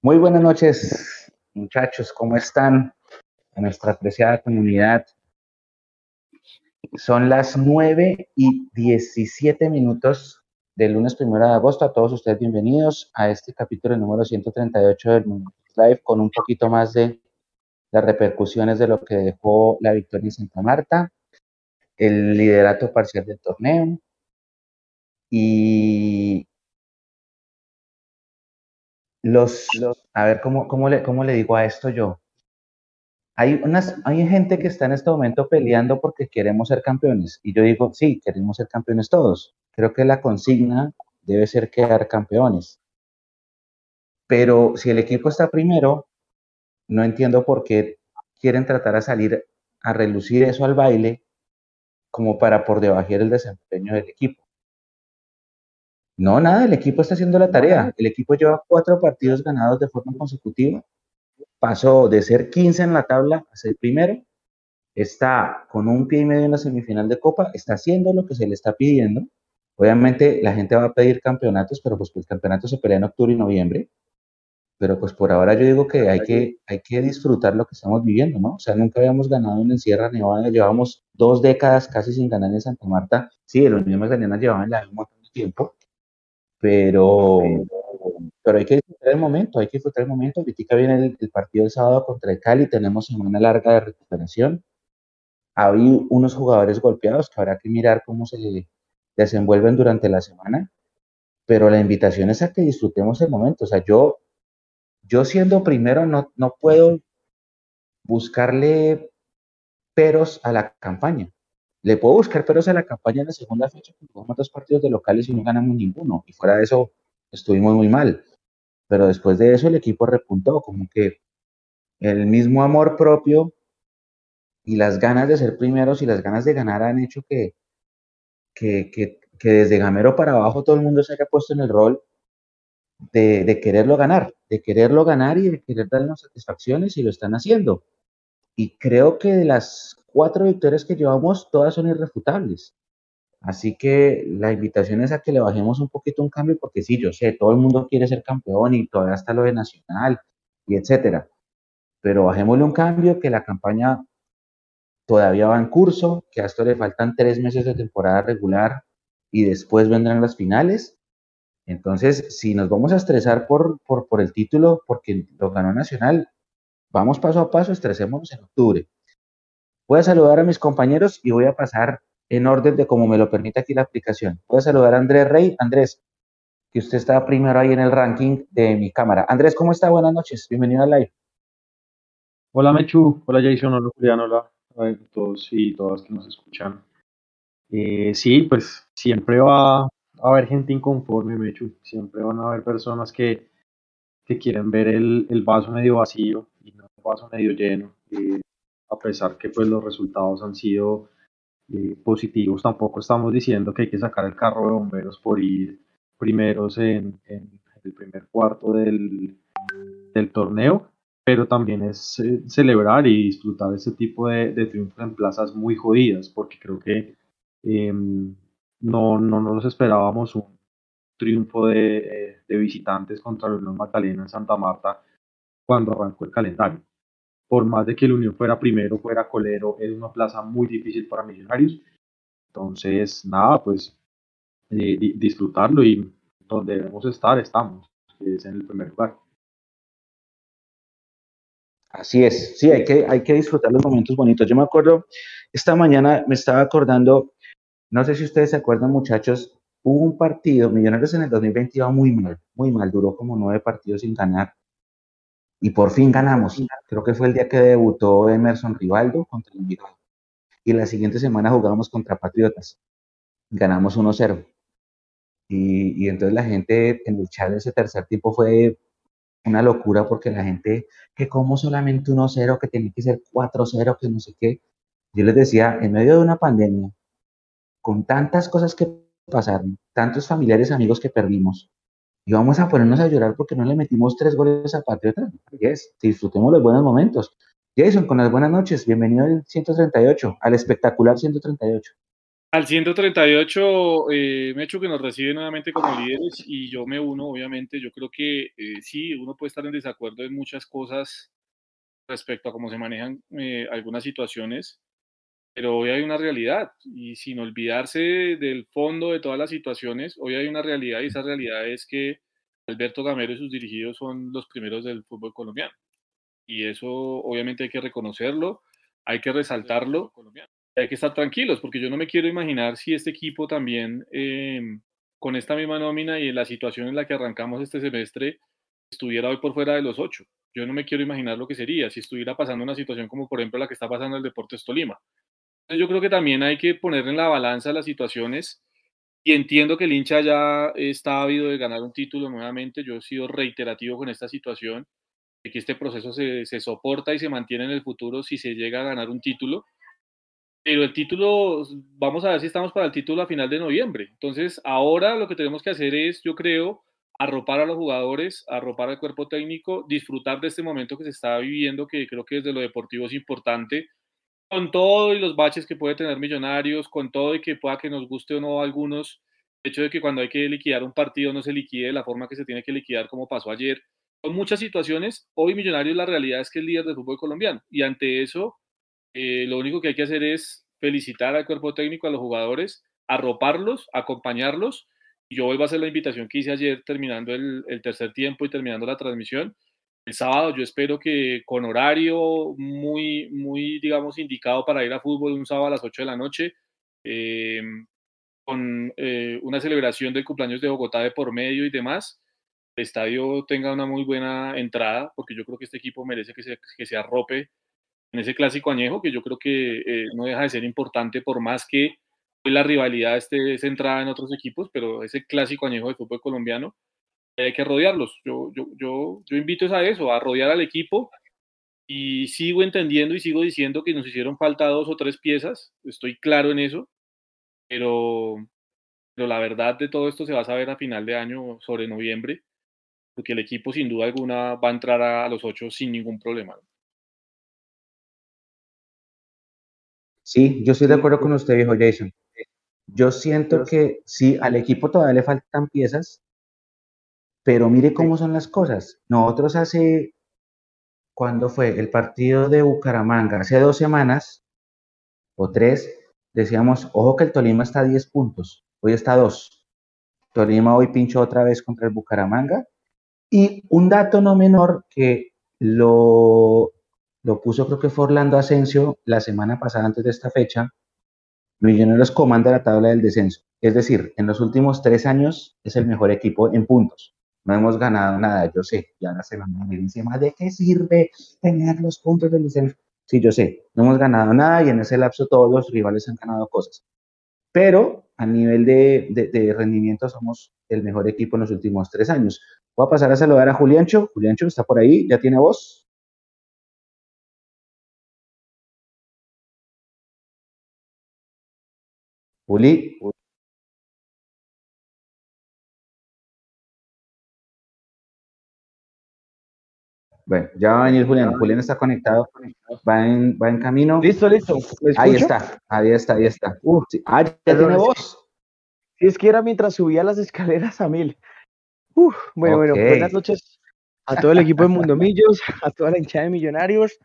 Muy buenas noches, muchachos, ¿cómo están? A nuestra apreciada comunidad. Son las 9 y 17 minutos del lunes 1 de agosto. A todos ustedes bienvenidos a este capítulo número 138 del Live con un poquito más de las repercusiones de lo que dejó la victoria en Santa Marta, el liderato parcial del torneo y los, a ver, ¿cómo, cómo, le, ¿cómo le digo a esto yo? Hay, unas, hay gente que está en este momento peleando porque queremos ser campeones. Y yo digo, sí, queremos ser campeones todos. Creo que la consigna debe ser quedar campeones. Pero si el equipo está primero, no entiendo por qué quieren tratar a salir a relucir eso al baile como para por debajar el desempeño del equipo. No, nada, el equipo está haciendo la tarea. El equipo lleva cuatro partidos ganados de forma consecutiva. Pasó de ser 15 en la tabla a ser primero. Está con un pie y medio en la semifinal de Copa. Está haciendo lo que se le está pidiendo. Obviamente la gente va a pedir campeonatos, pero pues, pues el campeonato se pelea en octubre y noviembre. Pero pues por ahora yo digo que hay que, hay que disfrutar lo que estamos viviendo, ¿no? O sea, nunca habíamos ganado en Sierra Nevada. Llevamos dos décadas casi sin ganar en Santa Marta. Sí, el Unión Magdalena llevaba en la un montón de tiempo pero, pero hay que disfrutar el momento, hay que disfrutar el momento. Ahorita viene el, partido del sábado contra el Cali, tenemos semana larga de recuperación. Hay unos jugadores golpeados que habrá que mirar cómo se desenvuelven durante la semana, pero la invitación es a que disfrutemos el momento. O sea, yo, yo siendo primero no, no puedo buscarle peros a la campaña. Le puedo buscar pero a la campaña en la segunda fecha, jugamos dos partidos de locales y no ganamos ninguno. Y fuera de eso, estuvimos muy mal. Pero después de eso, el equipo repuntó, como que el mismo amor propio y las ganas de ser primeros y las ganas de ganar han hecho que, que, que, desde Gamero para abajo todo el mundo se haya puesto en el rol de, de, quererlo ganar, de quererlo ganar y de querer darnos satisfacciones y lo están haciendo. Y creo que de las cuatro victorias que llevamos, todas son irrefutables. Así que la invitación es a que le bajemos un poquito un cambio, porque sí, yo sé, todo el mundo quiere ser campeón y todavía está lo de Nacional y etcétera. Pero bajémosle un cambio, que la campaña todavía va en curso, que a esto le faltan tres meses de temporada regular y después vendrán las finales. Entonces, si nos vamos a estresar por, por, por el título, porque lo ganó Nacional, vamos paso a paso, estresémonos en octubre. Voy a saludar a mis compañeros y voy a pasar en orden de como me lo permite aquí la aplicación. Voy a saludar a Andrés Rey. Andrés, que usted está primero ahí en el ranking de mi cámara. Andrés, ¿cómo está? Buenas noches. Bienvenido al live. Hola Mechu, hola Jason, hola Julián, hola a todos y todas que nos escuchan. Eh, sí, pues siempre va a haber gente inconforme, Mechu. Siempre van a haber personas que, quieren ver el, el, vaso medio vacío y no el vaso medio lleno. Eh, a pesar que pues los resultados han sido eh, positivos, tampoco estamos diciendo que hay que sacar el carro de bomberos por ir primeros en, el primer cuarto del, torneo, pero también es eh, celebrar y disfrutar ese tipo de, de triunfos en plazas muy jodidas, porque creo que em, no, no nos esperábamos un triunfo de, visitantes contra el Magdalena en Santa Marta cuando arrancó el calendario por más de que el Unión fuera primero, fuera colero, es una plaza muy difícil para Millonarios. Entonces, nada, pues eh, disfrutarlo y donde debemos estar, estamos, que es en el primer lugar. Así es, sí, hay que, hay que disfrutar los momentos bonitos. Yo me acuerdo, esta mañana me estaba acordando, no sé si ustedes se acuerdan muchachos, hubo un partido, Millonarios en el 2020 iba muy mal, muy mal, duró como nueve partidos sin ganar y por fin ganamos. Creo que fue el día que debutó Emerson Rivaldo contra el Envigado. Y la siguiente semana jugamos contra Patriotas. Ganamos 1-0. Y, y, entonces la gente en el chat de ese tercer tiempo fue una locura porque la gente, que como solamente 1-0, que tenía que ser 4-0, que no sé qué. Yo les decía, en medio de una pandemia, con tantas cosas que pasaron, tantos familiares, amigos que perdimos, y vamos a ponernos a llorar porque no le metimos tres goles a Patriota. Yes, disfrutemos los buenos momentos. Jason, con las buenas noches, bienvenido al 138, al espectacular 138. Al 138, eh, me hecho que nos recibe nuevamente como líderes y yo me uno, obviamente. Yo creo que eh, sí, uno puede estar en desacuerdo en muchas cosas respecto a cómo se manejan eh, algunas situaciones, pero hoy hay una realidad y sin olvidarse del fondo de todas las situaciones, hoy hay una realidad y esa realidad es que Alberto Gamero y sus dirigidos son los primeros del fútbol colombiano. Y eso obviamente hay que reconocerlo, hay que resaltarlo hay que estar tranquilos, porque yo no me quiero imaginar si este equipo también, em, con esta misma nómina y en la situación en la que arrancamos este semestre, estuviera hoy por fuera de los ocho. Yo no me quiero imaginar lo que sería si estuviera pasando una situación como por ejemplo la que está pasando el Deportes Tolima. Yo creo que también hay que poner en la balanza las situaciones y entiendo que el hincha ya está habido de ganar un título nuevamente. Yo he sido reiterativo con esta situación de que este proceso se, se soporta y se mantiene en el futuro si se llega a ganar un título pero el título, vamos a ver si estamos para el título a final de noviembre. Entonces, ahora lo que tenemos que hacer es, yo creo, arropar a los jugadores, arropar al cuerpo técnico, disfrutar de este momento que se está viviendo, que creo que desde lo deportivo es importante, con todo y los baches que puede tener Millonarios, con todo y que pueda que nos guste o no a algunos, el hecho de que cuando hay que liquidar un partido no se liquide de la forma que se tiene que liquidar como pasó ayer. Con muchas situaciones, hoy Millonarios la realidad es que es líder del fútbol colombiano y ante eso eh, lo único que hay que hacer es felicitar al cuerpo técnico, a los jugadores, arroparlos, acompañarlos. Yo vuelvo a hacer la invitación que hice ayer terminando el, tercer tiempo y terminando la transmisión. El sábado yo espero que con horario muy, muy, digamos, indicado para ir a fútbol un sábado a las 8 de la noche, eh, con eh, una celebración del cumpleaños de Bogotá de por medio y demás, el estadio tenga una muy buena entrada, porque yo creo que este equipo merece que se, que se arrope en ese clásico añejo, que yo creo que eh, no deja de ser importante por más que la rivalidad esté centrada en otros equipos, pero ese clásico añejo del fútbol colombiano hay que rodearlos. Yo, yo, yo, yo invito a eso, a rodear al equipo y sigo entendiendo y sigo diciendo que nos hicieron falta dos o tres piezas, estoy claro en eso, pero, pero la verdad de todo esto se va a saber a final de año, sobre noviembre, porque el equipo sin duda alguna va a entrar a los ocho sin ningún problema. Sí, yo estoy de acuerdo con usted, dijo Jason. Yo siento que sí, al equipo todavía le faltan piezas, pero mire cómo son las cosas. Nosotros hace, cuando fue el partido de Bucaramanga? Hace dos semanas o tres, decíamos, ojo que el Tolima está a 10 puntos, hoy está a 2. Tolima hoy pinchó otra vez contra el Bucaramanga. Y un dato no menor que lo lo puso creo que fue Orlando Asensio la semana pasada antes de esta fecha, Millonarios comanda la tabla del descenso. Es decir, en los últimos tres años es el mejor equipo en puntos. No hemos ganado nada, yo sé. Ya la semana me dice, ¿de qué sirve tener los puntos del descenso? Sí, yo sé. No hemos ganado nada y en ese lapso todos los rivales han ganado cosas. Pero a nivel de, de rendimiento somos el mejor equipo en los últimos tres años. Voy a pasar a saludar a Juliancho. Juliancho está por ahí, ya tiene voz. Juli. Bueno, ya va a venir Julián. Julián está conectado, va en, va en camino. Listo, listo. ahí está, ahí está, ahí está. Ah, ya tiene voz. Sí, es que era mientras subía las escaleras a mil. Uf, bueno, bueno, buenas noches a todo el equipo de Mundomillos, a toda la hinchada de Millonarios.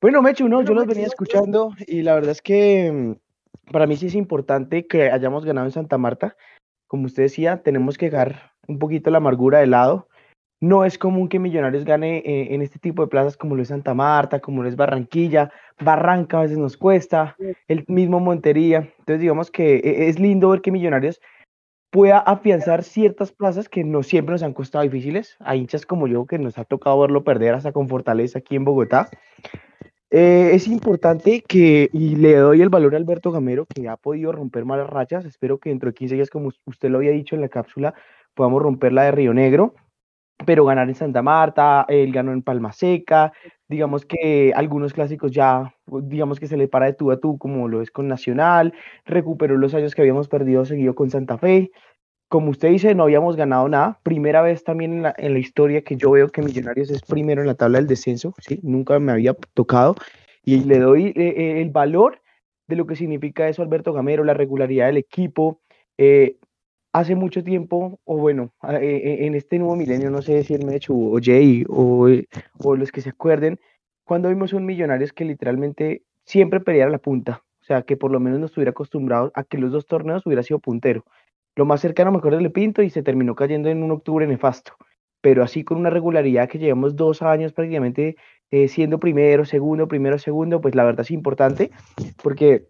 Bueno, Mechu, no, yo los venía escuchando y la verdad es que mm, para mí sí es importante que hayamos ganado en Santa Marta. Como usted decía, tenemos que dejar un poquito la amargura de lado. No es común que Millonarios gane eh, en este tipo de plazas como lo es Santa Marta, como lo es Barranquilla. Barranca a veces nos cuesta, el mismo Montería. Entonces digamos que eh, es lindo ver que Millonarios pueda afianzar ciertas plazas que no siempre nos han costado difíciles. Hay hinchas como yo que nos ha tocado verlo perder hasta con Fortaleza aquí en Bogotá. Eh, es importante que, y le doy el valor a Alberto Gamero, que ha podido romper malas rachas. Espero que dentro de 15 días, como usted lo había dicho en la cápsula, podamos romper la de Río Negro. Pero ganar en Santa Marta, él ganó en Palma Seca, digamos que algunos clásicos ya, digamos que se le para de tú a tú, como lo es con Nacional, recuperó los años que habíamos perdido seguido con Santa Fe como usted dice, no habíamos ganado nada. Primera vez también en la, en la, historia que yo veo que Millonarios es primero en la tabla del descenso, ¿sí? Nunca me había tocado. Y le doy eh, eh, el valor de lo que significa eso Alberto Gamero, la regularidad del equipo. Eh, hace mucho tiempo, o bueno, en este nuevo milenio, no sé si el Mechu o Jay o, o los que se acuerden, cuando vimos un Millonarios que literalmente siempre peleara la punta, o sea, que por lo menos no estuviera acostumbrado a que los dos torneos hubiera sido puntero. Lo más cercano me acuerdo le Pinto y se terminó cayendo en un octubre nefasto, pero así con una regularidad que llevamos dos años prácticamente eh, siendo primero, segundo, primero, segundo, pues la verdad es importante porque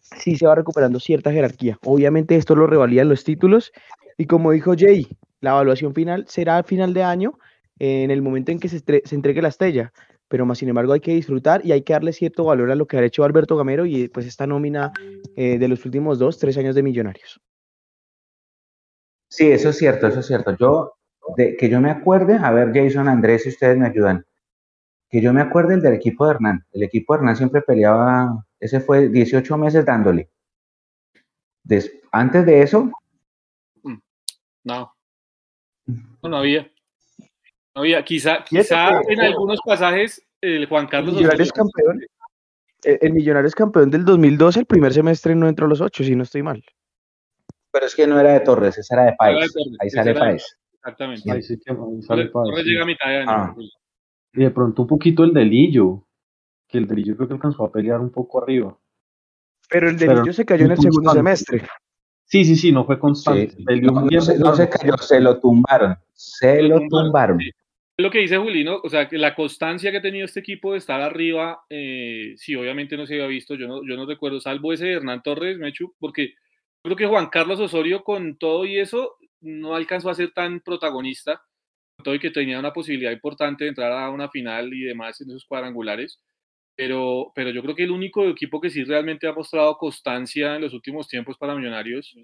sí se va recuperando cierta jerarquía. Obviamente esto lo revalidan los títulos y como dijo Jay, la evaluación final será al final de año en el momento en que se, entregue la estrella pero más sin embargo hay que disfrutar y hay que darle cierto valor a lo que ha hecho Alberto Gamero y pues esta nómina eh, de los últimos dos, tres años de Millonarios. Sí, eso es cierto, eso es cierto. Yo, de, que yo me acuerde, a ver Jason, Andrés, si ustedes me ayudan, que yo me acuerde del equipo de Hernán. El equipo de Hernán siempre peleaba, ese fue 18 meses dándole. antes de eso. Mm, no. No había. No quizá, quizá en algunos pasajes el Juan Carlos. El Millonarios campeón. El, Millonarios campeón del 2012, el primer semestre no entró a los ocho, si no estoy mal. Pero es que no era de Torres, esa era de País. ahí sale País. Exactamente. Ahí sí que sale Torres llega a mitad de año. Ah. Y de pronto un poquito el delillo, que el delillo creo que alcanzó a pelear un poco arriba. Pero el delillo se cayó en el segundo semestre. Sí, sí, sí, no fue constante. no, se, cayó, se lo tumbaron. Se lo tumbaron lo que dice Julino, o sea, que la constancia que ha tenido este equipo de estar arriba, eh, sí, obviamente no se había visto, yo no, yo no recuerdo, salvo ese de Hernán Torres, Mechu, porque creo que Juan Carlos Osorio con todo y eso no alcanzó a ser tan protagonista, con todo y que tenía una posibilidad importante de entrar a una final y demás en esos cuadrangulares, pero, pero yo creo que el único equipo que sí realmente ha mostrado constancia en los últimos tiempos para Millonarios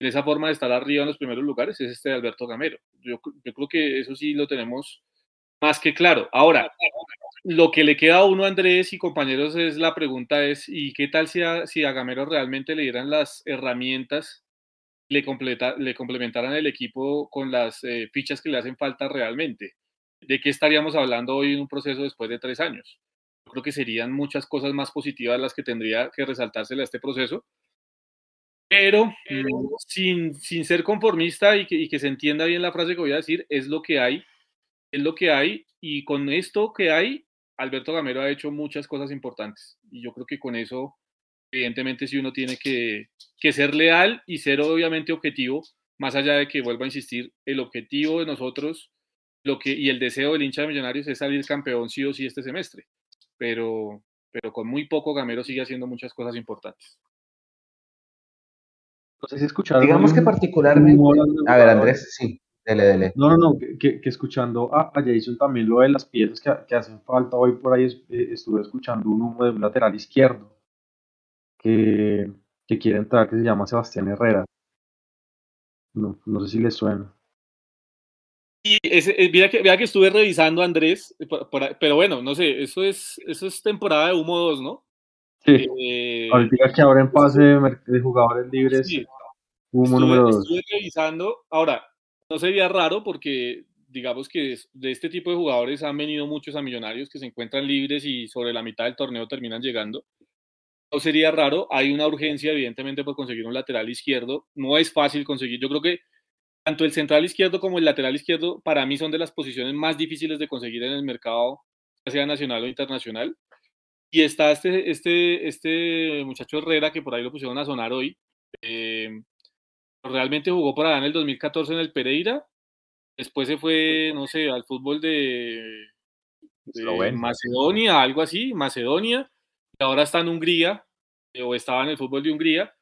en esa forma de estar arriba en los primeros lugares es este de Alberto Gamero. Yo, yo creo que eso sí lo tenemos más que claro. Ahora, lo que le queda a uno, Andrés y compañeros, es la pregunta es, ¿y qué tal si a, si a Gamero realmente le dieran las herramientas, le, completa, le complementaran el equipo con las eh, fichas que le hacen falta realmente? ¿De qué estaríamos hablando hoy en un proceso después de tres años? Creo que serían muchas cosas más positivas las que tendría que resaltársele a este proceso, pero sin, sin ser conformista y que, y que se entienda bien la frase que voy a decir, es lo que hay es lo que hay y con esto que hay, Alberto Gamero ha hecho muchas cosas importantes y yo creo que con eso, evidentemente, si uno tiene que, ser leal y ser obviamente objetivo, más allá de que vuelva a insistir, el objetivo de nosotros lo que, y el deseo del hincha de Millonarios es salir campeón sí o sí este semestre, pero, pero con muy poco Gamero sigue haciendo muchas cosas importantes. Digamos que particularmente... A ver, Andrés, sí. No, no, no, que, escuchando a, Jason también lo de las piezas que, hacen falta. Hoy por ahí eh, estuve escuchando un humo de un lateral izquierdo que, quiere entrar, que se llama Sebastián Herrera. No, sé si le suena. Y ese, eh, mira, que, que estuve revisando, Andrés, eh, pero bueno, no sé, eso es, eso es temporada de humo 2, ¿no? Sí. Ahorita que ahora en pase de jugadores libres, humo número 2. Estuve revisando, ahora, no sería raro porque digamos que de este tipo de jugadores han venido muchos a Millonarios que se encuentran libres y sobre la mitad del torneo terminan llegando. No sería raro, hay una urgencia evidentemente por conseguir un lateral izquierdo. No es fácil conseguir, yo creo que tanto el central izquierdo como el lateral izquierdo para mí son de las posiciones más difíciles de conseguir en el mercado, sea nacional o internacional. Y está este, este, este muchacho Herrera que por ahí lo pusieron a sonar hoy. Eh, realmente jugó por allá en el 2014 en el Pereira. Después se fue, no sé, al fútbol de, Macedonia, algo así, Macedonia. Y ahora está en Hungría, eh, o estaba en el fútbol de Hungría.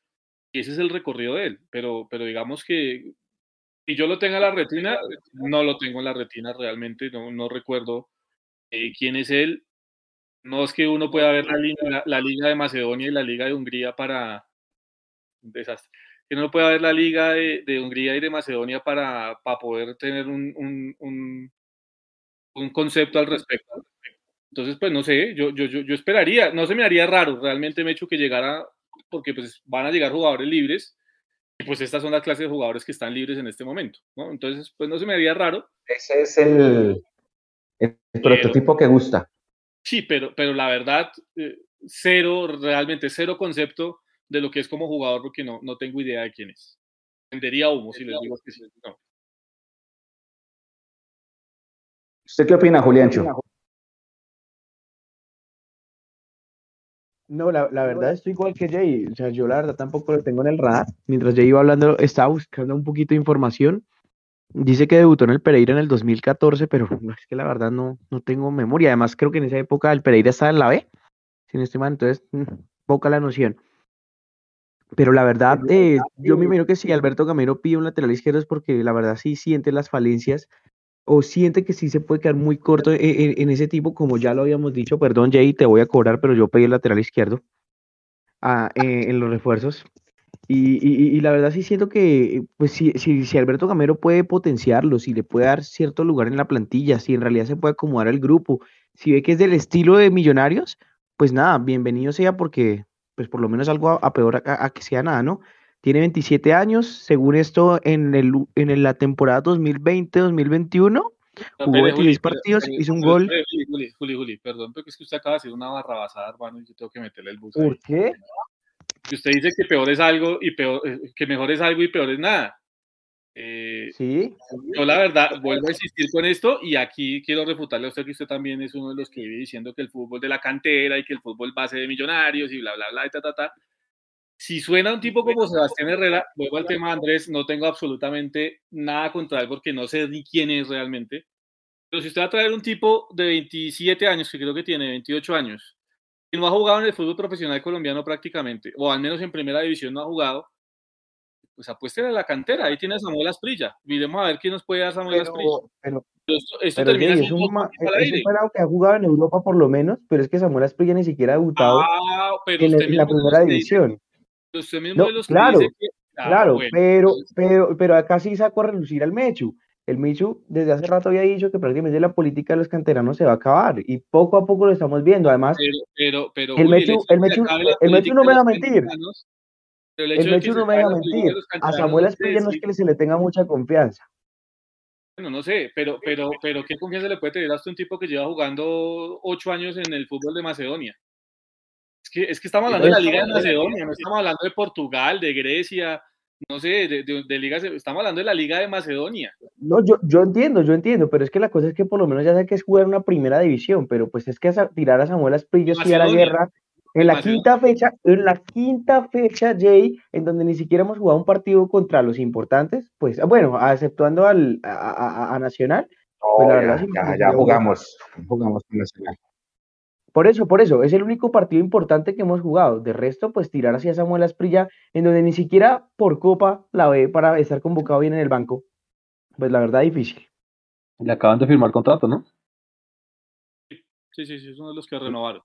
Y ese es el recorrido de él. Pero, pero digamos que si yo lo tengo en la retina, no lo tengo en la retina realmente, no, no recuerdo eh, quién es él. No es que uno pueda ver la liga, la liga de Macedonia y la liga de Hungría para desastre que no puede haber la liga de, Hungría y de Macedonia para, para poder tener un, un, un, concepto al respecto. Entonces, pues no sé, yo, yo, yo, esperaría, no se me haría raro, realmente me he hecho que llegara, porque pues van a llegar jugadores libres, pues estas son las clases de jugadores que están libres en este momento, ¿no? Entonces, pues no se me haría raro. Ese es el, el prototipo que gusta. Sí, pero, pero la verdad, eh, cero, realmente cero concepto de lo que es como jugador porque no, no tengo idea de quién es. Vendería humo si les digo que sí. No. ¿Usted qué opina, Juliancho? No, la, la, verdad estoy igual que Jay. O sea, yo la verdad tampoco lo tengo en el radar. Mientras Jay iba hablando, estaba buscando un poquito de información. Dice que debutó en el Pereira en el 2014, pero es que la verdad no, no tengo memoria. Además, creo que en esa época el Pereira estaba en la B, sin este mal, entonces mm, poca la noción. Pero la verdad, eh, yo me imagino que si Alberto Gamero pide un lateral izquierdo es porque la verdad sí siente las falencias o siente que sí se puede quedar muy corto e, e, en, ese tipo, como ya lo habíamos dicho. Perdón, Jay, te voy a cobrar, pero yo pedí el lateral izquierdo ah, eh, en los refuerzos. Y, la verdad sí siento que, pues si, si, Alberto Gamero puede potenciarlo, si le puede dar cierto lugar en la plantilla, si en realidad se puede acomodar el grupo, si ve que es del estilo de Millonarios, pues nada, bienvenido sea porque, pues por lo menos algo a, peor a, que sea nada, ¿no? Tiene 27 años, según esto, en, el, en la temporada 2020-2021, jugó 26 partidos, hizo un gol. Juli, Juli, Juli, perdón, porque es que usted acaba de hacer una barrabasada, hermano, y yo tengo que meterle el bus. ¿Por qué? que usted dice que peor es algo y peor, eh, que mejor es algo y peor es nada. Eh, sí. Yo la verdad vuelvo a insistir con esto y aquí quiero refutarle a usted que usted también es uno de los que vive diciendo que el fútbol de la cantera y que el fútbol base de millonarios y bla, bla, bla, y ta, ta, ta. Si suena un tipo como Sebastián Herrera, vuelvo al tema Andrés, no tengo absolutamente nada contra él porque no sé ni quién es realmente. Pero si usted va a traer un tipo de 27 años, que creo que tiene 28 años, no ha jugado en el fútbol profesional colombiano prácticamente, o al menos en primera división no ha jugado, pues apuéstele a la cantera, ahí tiene a Samuel Asprilla, miremos a ver quién nos puede dar Samuel Asprilla. Pero, esto, termina es un, que ha jugado en Europa por lo menos, pero es que Samuel Asprilla ni siquiera ha debutado ah, en, la primera división. Usted mismo de los claro, que ah, claro, pero, pero, pero acá sí sacó a relucir al Mechu. El Michu desde hace rato había dicho que prácticamente la política de los canteranos se va a acabar y poco a poco lo estamos viendo. Además, pero, pero, el, Mechu, el, Mechu, el Mechu no me va a mentir. El, Mechu no me va a mentir. A Samuel Esprilla no es que se le tenga mucha confianza. Bueno, no sé, pero, pero, pero ¿qué confianza le puede tener hasta un tipo que lleva jugando ocho años en el fútbol de Macedonia? Es que, es que estamos hablando de la Liga de Macedonia, no estamos hablando de Portugal, de Grecia, no sé, de, de, ligas, estamos hablando de la Liga de Macedonia. No, yo, yo entiendo, yo entiendo, pero es que la cosa es que por lo menos ya sé que es jugar una primera división, pero pues es que tirar a Samuel Asprillo y a la guerra en la quinta fecha, en la quinta fecha, Jay, en donde ni siquiera hemos jugado un partido contra los importantes, pues bueno, aceptuando al, a, Nacional. pues la verdad, ya, ya, jugamos, jugamos con Nacional. Por eso, por eso, es el único partido importante que hemos jugado. De resto, pues tirar hacia Samuel Asprilla, en donde ni siquiera por Copa la ve para estar convocado bien en el banco. Pues la verdad, difícil. Le acaban de firmar contrato, ¿no? Sí, sí, sí, es uno de los que renovaron.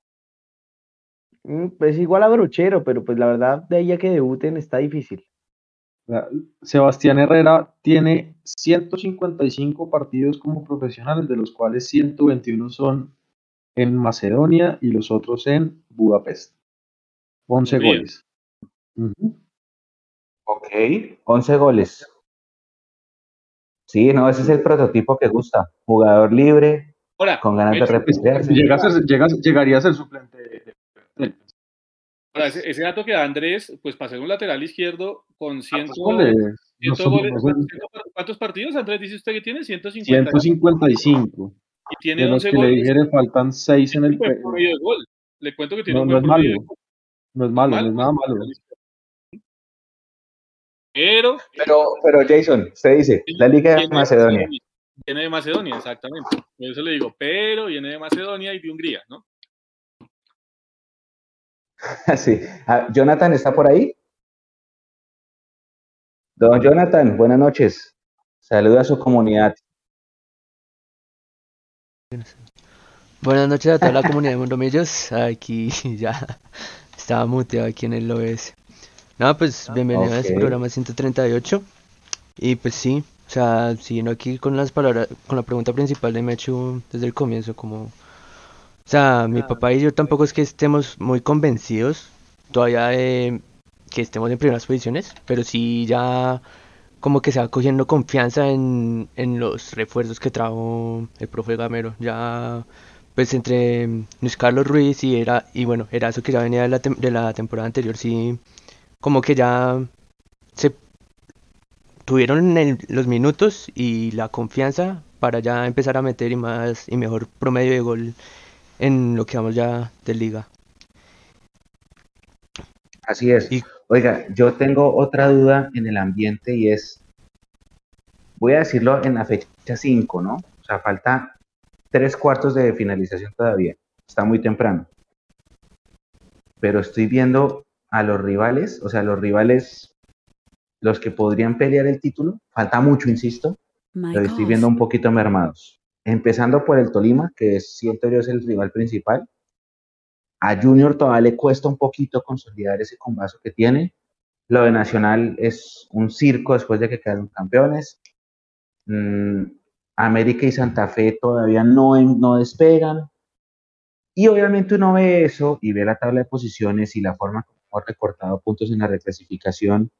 Mm, pues igual a Brochero, pero pues la verdad, de ahí a que debuten está difícil. Sebastián Herrera tiene 155 partidos como profesional, de los cuales 121 son en Macedonia y los otros en Budapest. 11 goles. Ok, 11 goles. Sí, no, ese es el prototipo que gusta. Jugador libre, con ganas de repetirse. llegaría a ser suplente. Ahora, ese, dato que da Andrés, pues para ser un lateral izquierdo con 100 goles. ¿Cuántos partidos, Andrés, dice usted que tiene? 150. 155. Y tiene de los que le dijere faltan 6 en el gol. Le cuento que tiene no, un no es malo. No es malo, no es nada malo. Pero, pero, pero Jason, usted dice, la Liga de Macedonia. Viene de Macedonia, exactamente. Por eso le digo, pero viene de Macedonia y de Hungría, ¿no? Sí. Ah, Jonathan está por ahí. Don Jonathan, buenas noches. Saluda a su comunidad. Buenas noches a toda la comunidad de Mundomillos. Aquí ya estaba muteado aquí en el OBS. No, pues bienvenido a este programa 138. Y pues sí, o sea, siguiendo aquí con las palabras, con la pregunta principal de Mechu desde el comienzo, como, o sea, mi papá y yo tampoco es que estemos muy convencidos todavía de que estemos en primeras posiciones, pero sí ya como que se va cogiendo confianza en, en los refuerzos que trajo el profe Gamero. Ya pues entre Luis Carlos Ruiz y era y bueno eso que ya venía de la, de la temporada anterior sí como que ya se tuvieron los minutos y la confianza para ya empezar a meter y más y mejor promedio de gol en lo que vamos ya de liga así es oiga yo tengo otra duda en el ambiente y es voy a decirlo en la fecha 5 no o sea falta tres cuartos de finalización todavía. Está muy temprano. Pero estoy viendo a los rivales, o sea, los rivales, los que podrían pelear el título, falta mucho, insisto, pero estoy viendo un poquito mermados. Empezando por el Tolima, que siento yo es el rival principal. A Junior todavía le cuesta un poquito consolidar ese combazo que tiene. Lo de Nacional es un circo después de que quedaron campeones. Mm, América y Santa Fe todavía no, no despegan. Y obviamente uno ve eso y ve la tabla de posiciones y la forma como hemos recortado puntos en la reclasificación.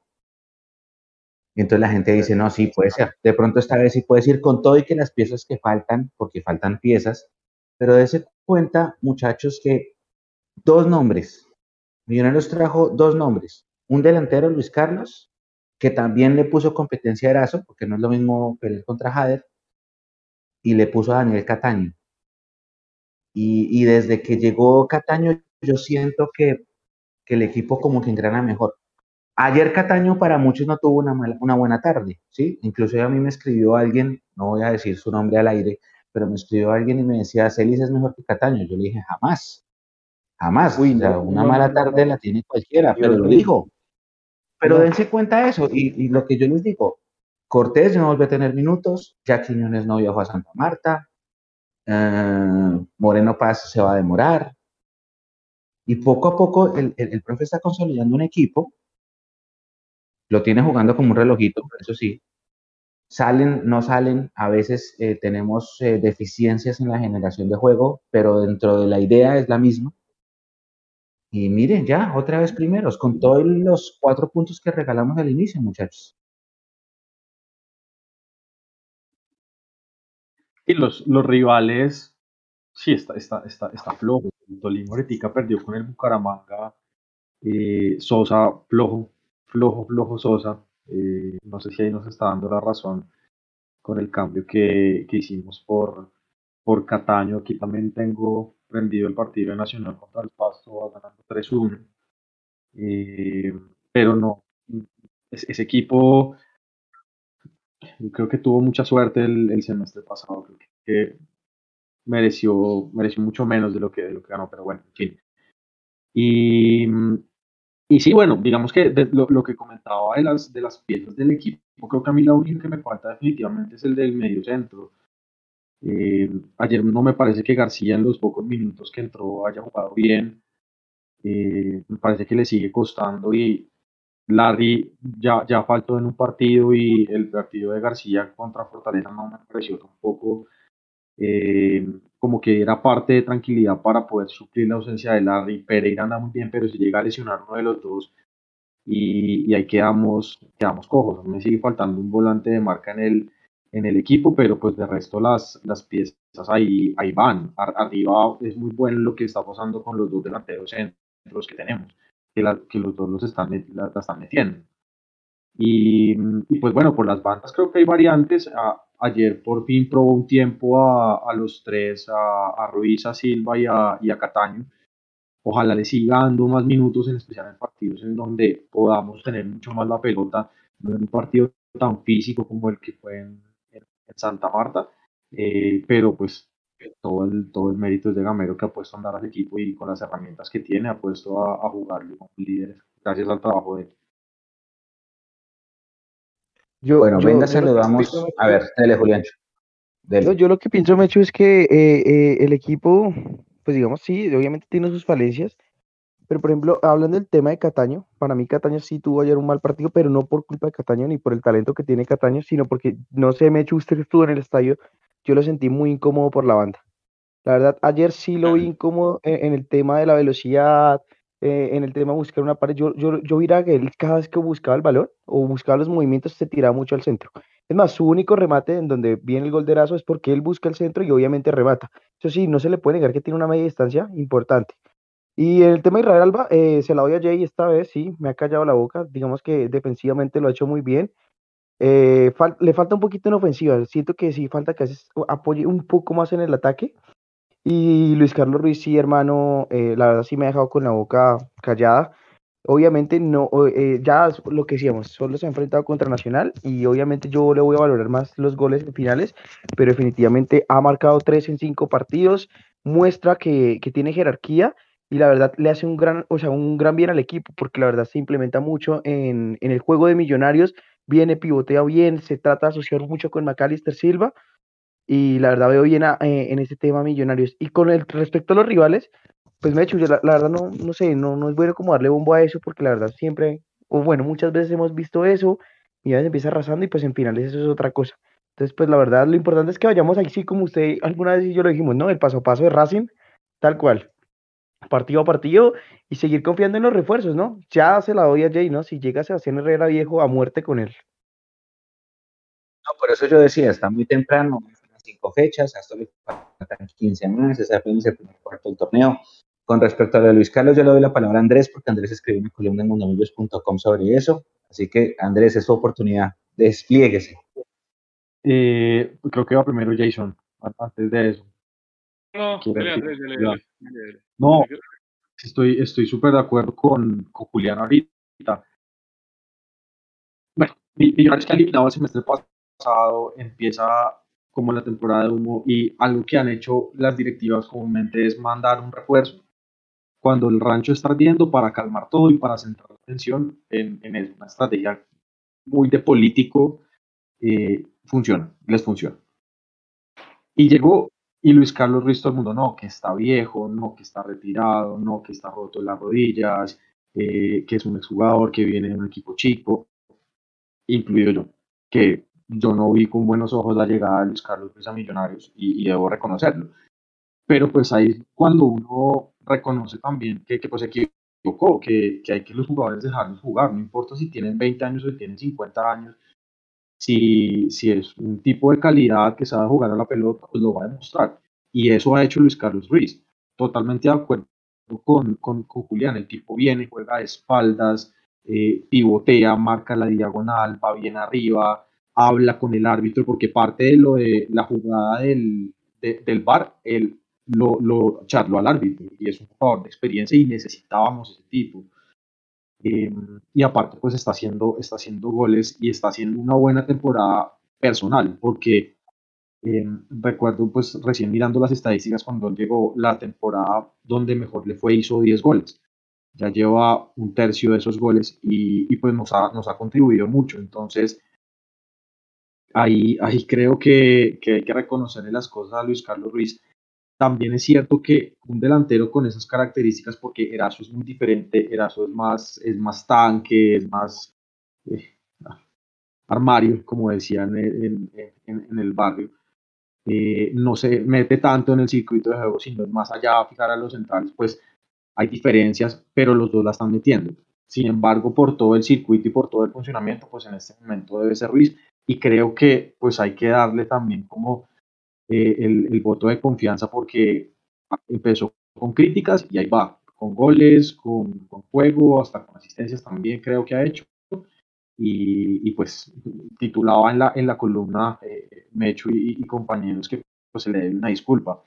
Y entonces la gente dice, no, sí, puede ser. De pronto esta vez sí puedes ir con todo y que las piezas que faltan, porque faltan piezas, pero dése cuenta, muchachos, que dos nombres. Millonarios trajo dos nombres. Un delantero, Luis Carlos, que también le puso competencia a Erazo, porque no es lo mismo pelear contra Jader, y le puso a Daniel Cataño. Y, desde que llegó Cataño, yo siento que, el equipo como que engrana mejor. Ayer Cataño para muchos no tuvo una, una buena tarde, ¿sí? Incluso a mí me escribió alguien, no voy a decir su nombre al aire, pero me escribió alguien y me decía, Celis es mejor que Cataño. Yo le dije, jamás, jamás. una mala tarde la tiene cualquiera, pero lo dijo. Pero dense cuenta de eso. Y, y, lo que yo les digo, Cortés no vuelve a tener minutos, ya Quiñones no viajó a Santa Marta, eh, Moreno Paz se va a demorar. Y poco a poco el, el, profe está consolidando un equipo, lo tiene jugando como un relojito, eso sí. Salen, no salen, a veces eh, tenemos eh, deficiencias en la generación de juego, pero dentro de la idea es la misma. Y miren, ya, otra vez primeros, con todos los cuatro puntos que regalamos al inicio, muchachos. Y los, los rivales, sí, está, está, está, está flojo. Tolima ahorita perdió con el Bucaramanga. Eh, Sosa, flojo, flojo, flojo Sosa. Eh, no sé si ahí nos está dando la razón con el cambio que, que hicimos por, por Cataño. Aquí también tengo prendido el partido nacional contra el Pasto, va ganando 3-1. Eh, pero no, ese equipo creo que tuvo mucha suerte el, semestre pasado, creo que mereció, mereció mucho menos de lo que, de lo que ganó, pero bueno, en fin. Y, y sí, bueno, digamos que lo, que comentaba de las, de las piezas del equipo, creo que a mí la única que me falta definitivamente es el del medio centro. Eh, ayer no me parece que García en los pocos minutos que entró haya jugado bien. Eh, me parece que le sigue costando y Larry ya, ya faltó en un partido y el partido de García contra Fortaleza no me pareció tampoco eh, como que era parte de tranquilidad para poder suplir la ausencia de Larry. Pereira anda muy bien, pero si llega a lesionar uno de los dos y, ahí quedamos, quedamos cojos. Me sigue faltando un volante de marca en el, en el equipo, pero pues de resto las, las piezas ahí, ahí van. Arriba es muy bueno lo que está pasando con los dos delanteros centros que tenemos que, los dos los están, la, están metiendo. Y, pues bueno, por las bandas creo que hay variantes. ayer por fin probó un tiempo a, a los tres, a, a, Ruiz, a Silva y a, y a Cataño. Ojalá le siga dando más minutos, en especial en partidos en donde podamos tener mucho más la pelota, no en un partido tan físico como el que fue en, en, Santa Marta, eh, pero pues todo el, todo el mérito es de Gamero que ha puesto a andar al equipo y con las herramientas que tiene ha puesto a, a jugarlo con líderes gracias al trabajo de él. Yo, bueno, venga, saludamos. A ver, dale, Julián. Yo, lo que pienso, Mecho, es que eh, eh, el equipo, pues digamos, sí, obviamente tiene sus falencias, pero por ejemplo, hablando del tema de Cataño, para mí Cataño sí tuvo ayer un mal partido, pero no por culpa de Cataño ni por el talento que tiene Cataño, sino porque, no sé, Mecho, usted estuvo en el estadio, yo lo sentí muy incómodo por la banda. La verdad, ayer sí lo vi incómodo en, el tema de la velocidad, eh, en el tema de buscar una pared. Yo, yo, yo vi que él cada vez que buscaba el balón o buscaba los movimientos se tiraba mucho al centro. Es más, su único remate en donde viene el gol de es porque él busca el centro y obviamente remata. Eso sí, no se le puede negar que tiene una media distancia importante. Y el tema de Israel Alba, eh, se la doy a Jay esta vez, sí, me ha callado la boca. Digamos que defensivamente lo ha hecho muy bien. Eh, le falta un poquito en ofensiva. Siento que sí falta que apoye un poco más en el ataque. Y Luis Carlos Ruiz, sí, hermano, eh, la verdad sí me ha dejado con la boca callada. Obviamente no, ya lo que decíamos, solo se ha enfrentado contra Nacional y obviamente yo le voy a valorar más los goles finales, pero definitivamente ha marcado tres en cinco partidos, muestra que, que tiene jerarquía y la verdad le hace un gran, o sea, un gran bien al equipo, porque la verdad se implementa mucho en, el juego de Millonarios, viene, pivotea bien, se trata de asociar mucho con Macalister Silva, y la verdad veo bien eh, en este tema Millonarios. Y con el respecto a los rivales, pues me he hecho, la, la, verdad no, no sé, no, no es bueno como darle bombo a eso, porque la verdad siempre, o bueno, muchas veces hemos visto eso, y a veces empieza arrasando, y pues en finales eso es otra cosa. Entonces, pues la verdad, lo importante es que vayamos ahí, sí, como usted alguna vez y yo lo dijimos, ¿no? El paso a paso de Racing, tal cual partido a partido y seguir confiando en los refuerzos, ¿no? Ya se la doy a Jay, ¿no? Si llega Sebastián Herrera viejo, a muerte con él. No, por eso yo decía, está muy temprano, cinco fechas, hasta le faltan 15 meses, apenas el primer cuarto del torneo. Con respecto a lo de Luis Carlos, yo le doy la palabra a Andrés, porque Andrés escribió una columna en mundomillos.com sobre eso. Así que, Andrés, es su oportunidad. Desplieguese. Eh, creo que va primero Jason, antes de eso. No, no, estoy estoy súper de acuerdo con, con Julián ahorita. Bueno, Millonarios que ha eliminado el semestre pasado empieza como la temporada de humo y algo que han hecho las directivas comúnmente es mandar un refuerzo cuando el rancho está ardiendo para calmar todo y para centrar la atención en, en una estrategia muy de político eh, funciona, les funciona. Y llegó y Luis Carlos Ruiz, todo el mundo, no, que está viejo, no, que está retirado, no, que está roto en las rodillas, eh, que es un exjugador, que viene de un equipo chico, incluido yo, que yo no vi con buenos ojos la llegada de Luis Carlos Ruiz a Millonarios y, debo reconocerlo. Pero pues ahí cuando uno reconoce también que, que pues equivocó, que, que hay que los jugadores dejarlos jugar, no importa si tienen 20 años o si tienen 50 años, si, es un tipo de calidad que sabe jugar a la pelota, pues lo va a demostrar. Y eso ha hecho Luis Carlos Ruiz. Totalmente de acuerdo con, con, con Julián. El tipo viene, juega de espaldas, eh, pivotea, marca la diagonal, va bien arriba, habla con el árbitro, porque parte de lo de la jugada del, del bar, él lo, lo charló al árbitro y es un jugador de experiencia y necesitábamos ese tipo. Eh, y aparte, pues está haciendo, está haciendo goles y está haciendo una buena temporada personal, porque eh, recuerdo, pues recién mirando las estadísticas, cuando llegó la temporada donde mejor le fue, hizo 10 goles. Ya lleva un tercio de esos goles y, y pues nos ha, nos ha contribuido mucho. Entonces, ahí, ahí creo que, que hay que reconocerle las cosas a Luis Carlos Ruiz también es cierto que un delantero con esas características, porque Eraso es muy diferente, Eraso es más, es más tanque, es más eh, armario, como decían en, en, el barrio, eh, no se mete tanto en el circuito de juego, sino es más allá, fijar a los centrales, pues hay diferencias, pero los dos la están metiendo. Sin embargo, por todo el circuito y por todo el funcionamiento, pues en este momento debe ser Ruiz, y creo que pues hay que darle también como eh, el, voto de confianza porque empezó con críticas y ahí va, con goles, con, con juego, hasta con asistencias también creo que ha hecho. Y, y pues titulaba en la, en la columna eh, Mecho y, compañeros que pues, se le dé una disculpa.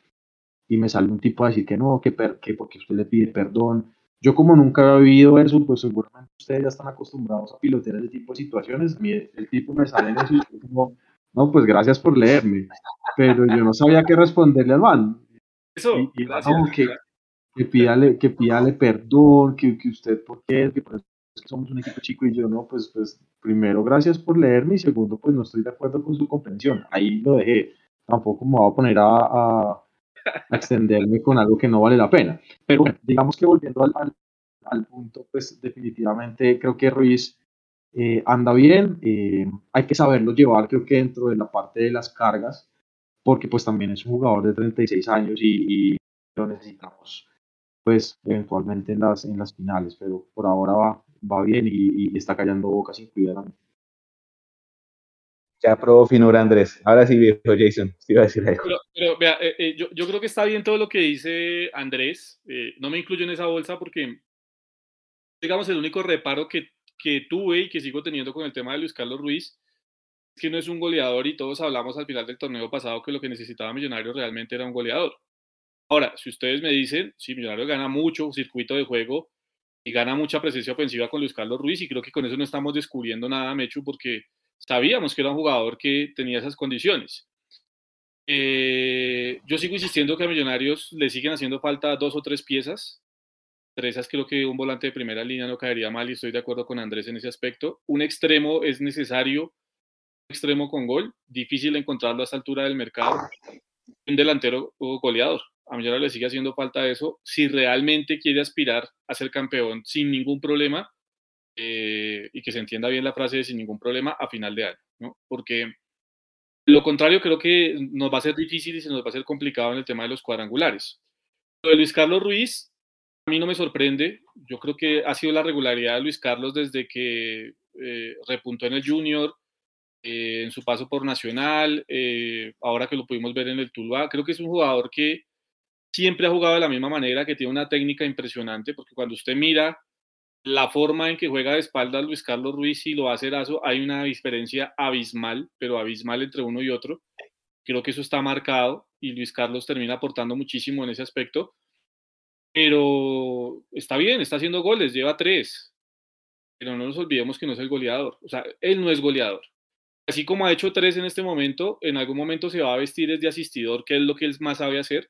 Y me sale un tipo a decir que no, que, que porque usted le pide perdón. Yo como nunca he vivido eso, pues seguramente ustedes ya están acostumbrados a pilotear ese tipo de situaciones. el tipo me sale en eso y como, no, pues gracias por leerme pero yo no sabía qué responderle al man. Eso, y, que, que, pídale, que pídale perdón, que, que usted, ¿por qué? Que pues, somos un equipo chico y yo no, pues, pues primero gracias por leerme y segundo, pues no estoy de acuerdo con su comprensión. Ahí lo dejé. Tampoco me voy a poner a, a, extenderme con algo que no vale la pena. Pero bueno, digamos que volviendo al, al, al punto, pues definitivamente creo que Ruiz eh, anda bien. Eh, hay que saberlo llevar, creo que dentro de la parte de las cargas porque pues también es un jugador de 36 años y, lo necesitamos pues eventualmente en las, en las finales, pero por ahora va, va bien y, está callando bocas incluida Ya probó finura Andrés. Ahora sí, viejo Jason, iba a decir algo. Pero, vea, eh, eh, yo, yo, creo que está bien todo lo que dice Andrés. Eh, no me incluyo en esa bolsa porque, digamos, el único reparo que, que tuve y que sigo teniendo con el tema de Luis Carlos Ruiz que no es un goleador y todos hablamos al final del torneo pasado que lo que necesitaba Millonarios realmente era un goleador. Ahora, si ustedes me dicen, si Millonarios gana mucho circuito de juego y gana mucha presencia ofensiva con Luis Carlos Ruiz, y creo que con eso no estamos descubriendo nada, Mechu, porque sabíamos que era un jugador que tenía esas condiciones. Eh, yo sigo insistiendo que a Millonarios le siguen haciendo falta dos o tres piezas. Tres esas creo que un volante de primera línea no caería mal y estoy de acuerdo con Andrés en ese aspecto. Un extremo es necesario, un extremo con gol, difícil encontrarlo a esta altura del mercado. Un delantero goleador. A Millonarios le sigue haciendo falta eso. Si realmente quiere aspirar a ser campeón sin ningún problema, eh, y que se entienda bien la frase de sin ningún problema a final de año, ¿no? Porque lo contrario creo que nos va a ser difícil y se nos va a ser complicado en el tema de los cuadrangulares. Lo de Luis Carlos Ruiz, mí no me sorprende. Yo creo que ha sido la regularidad de Luis Carlos desde que eh, repuntó en el Junior, eh, en su paso por Nacional, ahora que lo pudimos ver en el Tuluá. Creo que es un jugador que siempre ha jugado de la misma manera, que tiene una técnica impresionante, porque cuando usted mira la forma en que juega de espaldas Luis Carlos Ruiz y lo hace Erazo, hay una diferencia abismal, pero abismal entre uno y otro. Creo que eso está marcado y Luis Carlos termina aportando muchísimo en ese aspecto. Pero está bien, está haciendo goles, lleva tres. Pero no nos olvidemos que no es el goleador. O sea, él no es goleador. Así como ha hecho tres en este momento, en algún momento se va a vestir de asistidor, que es lo que él más sabe hacer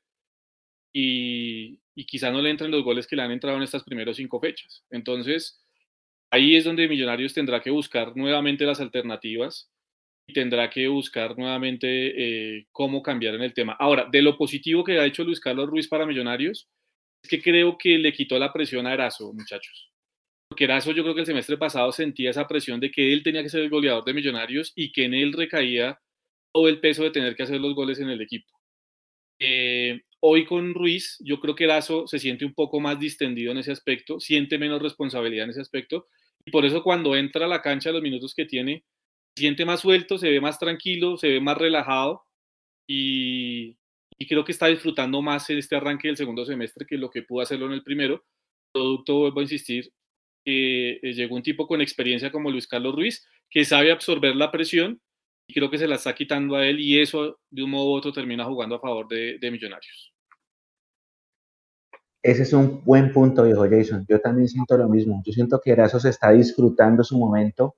y, quizá no le entren los goles que le han entrado en estas primeras cinco fechas. Entonces, ahí es donde Millonarios tendrá que buscar nuevamente las alternativas y tendrá que buscar nuevamente eh, cómo cambiar en el tema. Ahora, de lo positivo que ha hecho Luis Carlos Ruiz para Millonarios, que creo que le quitó la presión a Erazo, muchachos. Porque Erazo yo creo que el semestre pasado sentía esa presión de que él tenía que ser el goleador de Millonarios y que en él recaía todo el peso de tener que hacer los goles en el equipo. Eh, Hoy con Ruiz, yo creo que Lazo se siente un poco más distendido en ese aspecto, siente menos responsabilidad en ese aspecto, y por eso cuando entra a la cancha, los minutos que tiene, siente más suelto, se ve más tranquilo, se ve más relajado, y, creo que está disfrutando más en este arranque del segundo semestre que lo que pudo hacerlo en el primero. Producto, vuelvo a insistir, que eh, llegó un tipo con experiencia como Luis Carlos Ruiz, que sabe absorber la presión y creo que se la está quitando a él y eso de un modo u otro termina jugando a favor de, de Millonarios. Ese es un buen punto, viejo Jason. Yo también siento lo mismo. Yo siento que Erazo se está disfrutando su momento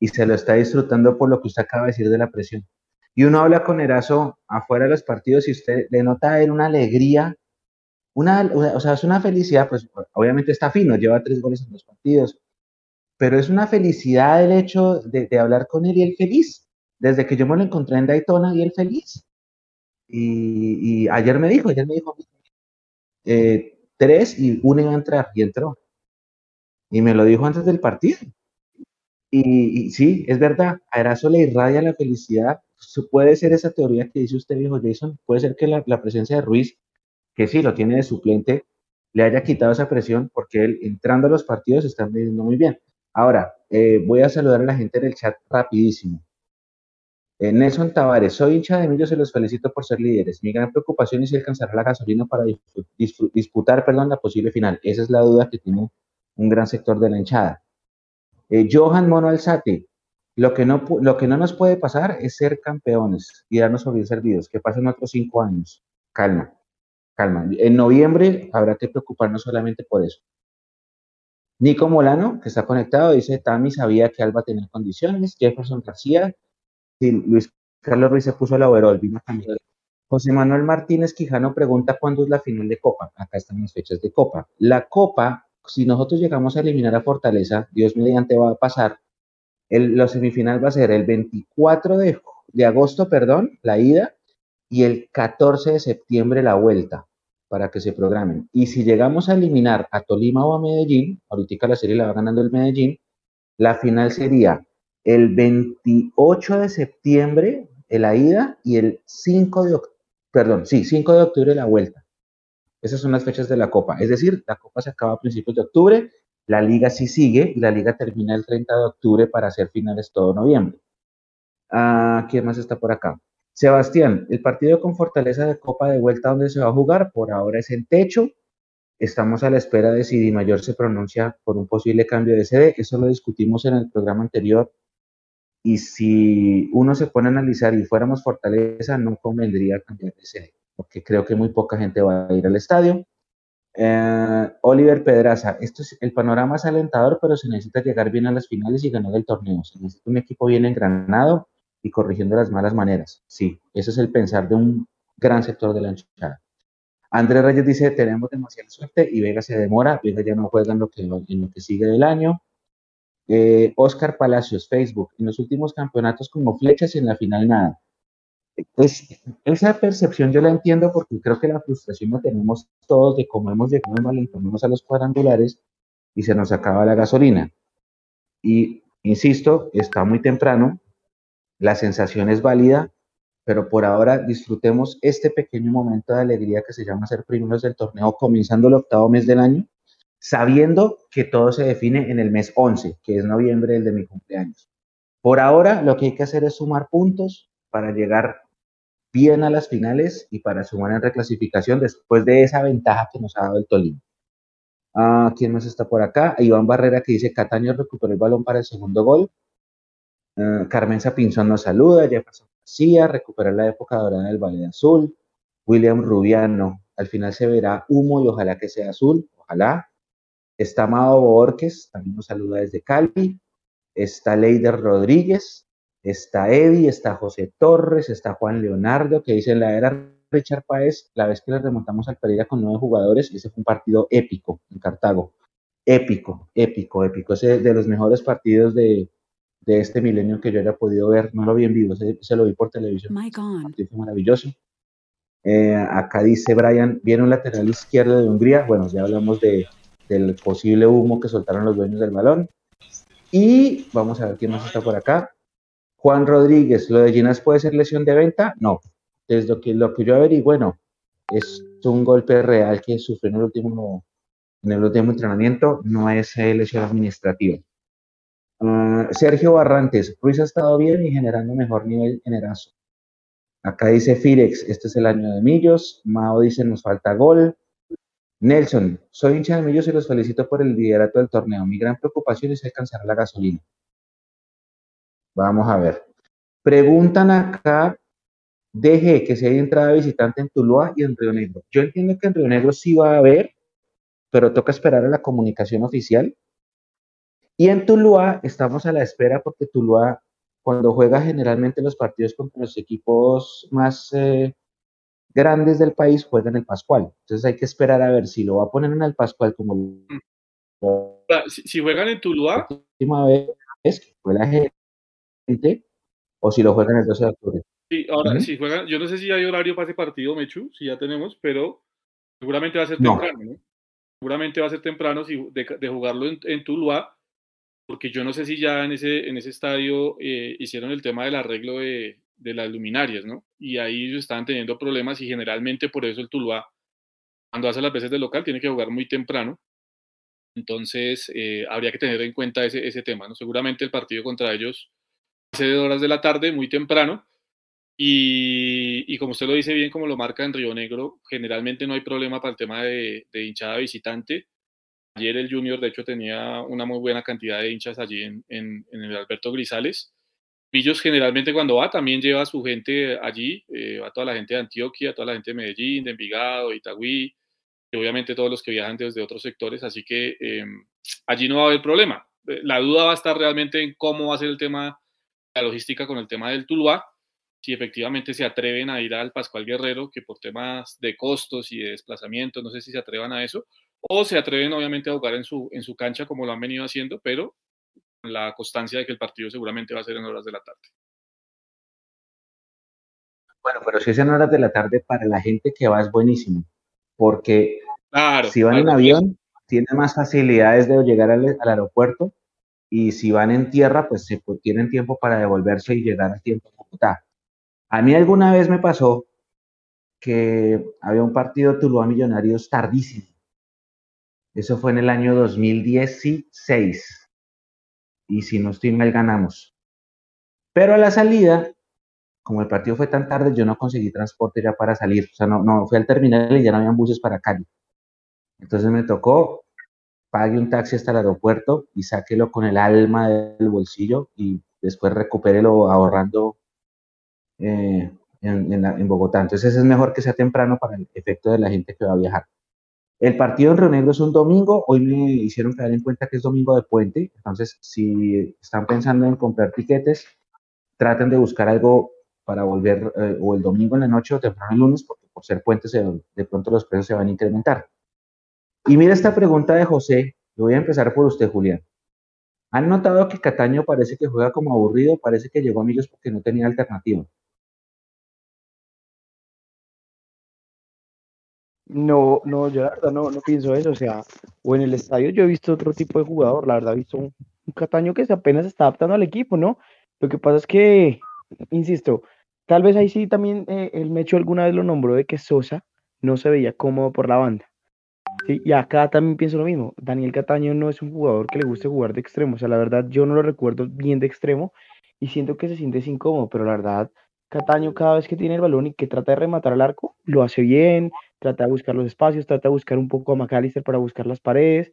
y se lo está disfrutando por lo que usted acaba de decir de la presión. Y uno habla con Erazo afuera de los partidos y usted le nota a él una alegría, una, o sea, es una felicidad, pues obviamente está fino, lleva tres goles en los partidos, pero es una felicidad el hecho de, hablar con él y él feliz. Desde que yo me lo encontré en Daytona y él feliz. Y, ayer me dijo, ayer me dijo, eh, tres y uno iba a entrar y entró. Y me lo dijo antes del partido. Y, sí, es verdad, a Erazo le irradia la felicidad. Puede ser esa teoría que dice usted, viejo Jason, puede ser que la, presencia de Ruiz, que sí lo tiene de suplente, le haya quitado esa presión porque él entrando a los partidos está viendo muy bien. Ahora, eh, voy a saludar a la gente en el chat rapidísimo. Eh, Nelson Tavares, soy hincha de Millos y los felicito por ser líderes. Mi gran preocupación es si alcanzará la gasolina para disputar perdón, la posible final. Esa es la duda que tiene un gran sector de la hinchada. Eh, Johan Mono Alzate, lo que, no, lo que no nos puede pasar es ser campeones y darnos por bien servidos. Que pasen otros cinco años. Calma, calma. En noviembre habrá que preocuparnos solamente por eso. Nico Molano, que está conectado, dice, Tami sabía que Alba tenía condiciones. Jefferson García, Luis Carlos Ruiz se puso la overall, vino también. José Manuel Martínez Quijano pregunta cuándo es la final de Copa. Acá están las fechas de Copa. La Copa, si nosotros llegamos a eliminar a Fortaleza, Dios mediante va a pasar. El, la semifinal va a ser el 24 de, de agosto, perdón, la ida, y el 14 de septiembre la vuelta, para que se programen. Y si llegamos a eliminar a Tolima o a Medellín, ahorita la serie la va ganando el Medellín, la final sería el 28 de septiembre la ida y el 5 de octubre, perdón, sí, 5 de octubre la vuelta. Esas son las fechas de la Copa. Es decir, la Copa se acaba a principios de octubre, la liga sí sigue y la liga termina el 30 de octubre para hacer finales todo noviembre. Ah, ¿Quién más está por acá? Sebastián, el partido con Fortaleza de Copa de Vuelta, ¿dónde se va a jugar? Por ahora es en techo. Estamos a la espera de si Di Mayor se pronuncia por un posible cambio de sede. Eso lo discutimos en el programa anterior. Y si uno se pone a analizar y fuéramos Fortaleza, no convendría cambiar de sede, porque creo que muy poca gente va a ir al estadio. Eh, Oliver Pedraza, esto es, el panorama es alentador, pero se necesita llegar bien a las finales y ganar el torneo. Se necesita un equipo bien engranado y corrigiendo las malas maneras. Sí, ese es el pensar de un gran sector de la hinchada. Andrés Reyes dice, tenemos demasiada suerte y Vega se demora, Vega ya no juega en lo que, sigue del año. Eh, Oscar Palacios, Facebook, en los últimos campeonatos como flechas y en la final nada. Pues esa percepción yo la entiendo porque creo que la frustración la tenemos todos de cómo hemos llegado malentonados a los cuadrangulares y se nos acaba la gasolina. Y insisto, está muy temprano, la sensación es válida, pero por ahora disfrutemos este pequeño momento de alegría que se llama ser primeros del torneo, comenzando el octavo mes del año, sabiendo que todo se define en el mes 11, que es noviembre, el de mi cumpleaños. Por ahora, lo que hay que hacer es sumar puntos para llegar bien a las finales y para sumar en reclasificación después de esa ventaja que nos ha dado el Tolima. Ah, ¿Quién más está por acá? Iván Barrera que dice Cataño recuperó el balón para el segundo gol. Uh, Carmen Sapinzón nos saluda, Jefferson García, recuperar la época dorada del Valle Azul, William Rubiano, al final se verá humo y ojalá que sea azul, ojalá. Está Amado Borges, también nos saluda desde Cali. Está Leider Rodríguez, está Eddie, está José Torres, está Juan Leonardo, que dice la era Richard Páez, la vez que le remontamos al Pereira con nueve jugadores, ese fue un partido épico en Cartago. Épico, épico, épico. Ese de los mejores partidos de, de este milenio que yo haya podido ver. No lo vi en vivo, se, lo vi por televisión. Fue maravilloso. Eh, acá dice Brian, viene un lateral izquierdo de Hungría. Bueno, ya hablamos de, del posible humo que soltaron los dueños del balón. Y vamos a ver quién más está por acá. Juan Rodríguez, ¿lo de Ginas puede ser lesión de venta? No. Desde lo que, lo que yo averiguo, bueno, es un golpe real que sufrió en el último, en el último entrenamiento, no es eh, lesión administrativa. Ah, Sergio Barrantes, Ruiz ha estado bien y generando mejor nivel en Erazo. Acá dice Firex, este es el año de Millos. Mao dice, nos falta gol. Nelson, soy hincha de Millos y los felicito por el liderato del torneo. Mi gran preocupación es alcanzar la gasolina. Vamos a ver. Preguntan acá, deje que si hay entrada visitante en Tuluá y en Río Negro. Yo entiendo que en Río Negro sí va a haber, pero toca esperar a la comunicación oficial y en Tuluá estamos a la espera porque Tuluá, cuando juega generalmente los partidos contra los equipos más eh, grandes del país, juega en el Pascual. Entonces hay que esperar a ver si lo va a poner en el Pascual como... Mm. Si, juegan en Tuluá... La última vez que fue la gente, o si lo juegan el 12 de octubre. Sí, ahora, si juegan, yo no sé si hay horario para ese partido, Mechu, si ya tenemos, pero seguramente va a ser temprano, ¿no? Seguramente va a ser temprano si, de, jugarlo en, en Tuluá, porque yo no sé si ya en ese, en ese estadio eh, hicieron el tema del arreglo de, de, las luminarias, ¿no? Y ahí ellos estaban teniendo problemas y generalmente por eso el Tuluá, cuando hace las veces de local, tiene que jugar muy temprano. Entonces, eh, habría que tener en cuenta ese, ese tema, ¿no? Seguramente el partido contra ellos de horas de la tarde, muy temprano, y, y, como usted lo dice bien, como lo marca en Río Negro, generalmente no hay problema para el tema de, de hinchada visitante. Ayer el Junior, de hecho, tenía una muy buena cantidad de hinchas allí en, en, el Alberto Grisales. Millos generalmente cuando va también lleva a su gente allí, eh, va toda la gente de Antioquia, toda la gente de Medellín, de Envigado, Itagüí, y obviamente todos los que viajan desde otros sectores, así que em, allí no va a haber problema. Eh, la duda va a estar realmente en cómo va a ser el tema, la logística con el tema del Tuluá, si efectivamente se atreven a ir al Pascual Guerrero, que por temas de costos y de desplazamiento, no sé si se atrevan a eso, o se atreven obviamente a jugar en su, en su cancha como lo han venido haciendo, pero con la constancia de que el partido seguramente va a ser en horas de la tarde. Bueno, pero si es en horas de la tarde, para la gente que va es buenísimo, porque si van en avión, tienen más facilidades de llegar al, aeropuerto, y si van en tierra, pues se tienen tiempo para devolverse y llegar a tiempo a Bogotá. A mí alguna vez me pasó que había un partido Tuluá Millonarios tardísimo eso fue en el año 2016. Y si no estoy mal, ganamos. Pero a la salida, como el partido fue tan tarde, yo no conseguí transporte ya para salir. O sea, no, no fui al terminal y ya no habían buses para Cali. Entonces me tocó, pague un taxi hasta el aeropuerto y sáquelo con el alma del bolsillo y después recupérelo ahorrando eh, en, Bogotá. Entonces es mejor que sea temprano para el efecto de la gente que va a viajar. El partido en Río Negro es un domingo, hoy me hicieron caer en cuenta que es domingo de puente, entonces si están pensando en comprar tiquetes, traten de buscar algo para volver eh, o el domingo en la noche o temprano el lunes, porque por ser puentes de pronto los precios se van a incrementar. Y mira esta pregunta de José, yo voy a empezar por usted, Julián. ¿Han notado que Cataño parece que juega como aburrido? Parece que llegó a Millos porque no tenía alternativa. No, no, yo la verdad no, no pienso eso. O sea, o en el estadio yo he visto otro tipo de jugador. La verdad he visto un, Cataño que apenas se está adaptando al equipo, ¿no? Lo que pasa es que, insisto, tal vez ahí sí también eh, el Mecho alguna vez lo nombró de que Sosa no se veía cómodo por la banda. Sí, y acá también pienso lo mismo. Daniel Cataño no es un jugador que le guste jugar de extremo. O sea, la verdad yo no lo recuerdo bien de extremo y siento que se siente incómodo, pero la verdad Cataño cada vez que tiene el balón y que trata de rematar al arco, lo hace bien, trata de buscar los espacios, trata de buscar un poco a McAllister para buscar las paredes.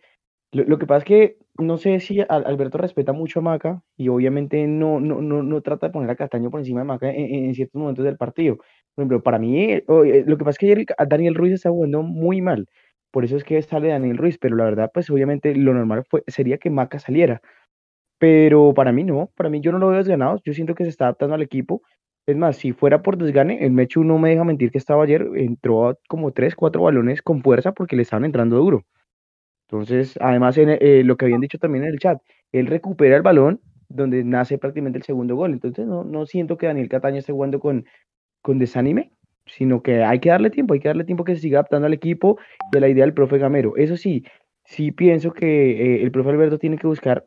Lo, que pasa es que no sé si Alberto respeta mucho a Maca y obviamente no, no, no, no trata de poner a Cataño por encima de Maca en, ciertos momentos del partido. Por ejemplo, para mí, eh, lo que pasa es que ayer Daniel Ruiz está jugando muy mal. Por eso es que sale Daniel Ruiz, pero la verdad, pues obviamente lo normal fue, sería que Maca saliera. Pero para mí no, para mí yo no lo veo desganado, yo siento que se está adaptando al equipo es más, si fuera por desgane, el Mechu no me deja mentir que estaba ayer, entró como tres, cuatro balones con fuerza porque le estaban entrando duro. Entonces, además, eh, lo que habían dicho también en el chat, él recupera el balón donde nace prácticamente el segundo gol. Entonces, no, no siento que Daniel Cataño esté jugando con, con desánime, sino que hay que darle tiempo, hay que darle tiempo que se siga adaptando al equipo y a la idea del profe Gamero. Eso sí, sí pienso que eh, el profe Alberto tiene que buscar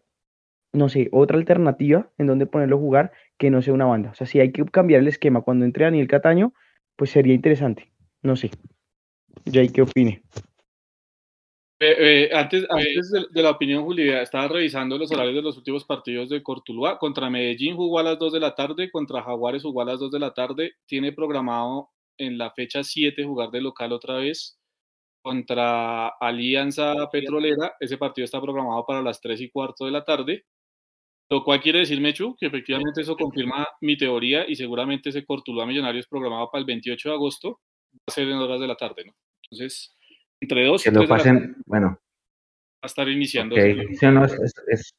no sé, otra alternativa en donde ponerlo a jugar que no sea una banda. O sea, si hay que cambiar el esquema cuando entre Daniel Cataño, pues sería interesante. No sé. ¿Ya qué opine? Eh, eh, antes, antes de, la opinión, Julia, estaba revisando los horarios de los últimos partidos de Cortuluá. Contra Medellín jugó a las 2 de la tarde, contra Jaguares jugó a las 2 de la tarde. Tiene programado en la fecha 7 jugar de local otra vez contra Alianza Petrolera. Ese partido está programado para las 3 y cuarto de la tarde. Lo cual quiere decir, Mechu, que efectivamente eso confirma mi teoría y seguramente ese Cortuluá Millonarios programado para el 28 de agosto va a ser en horas de la tarde, ¿no? Entonces, entre dos y pasen, bueno. Va a estar iniciando. es,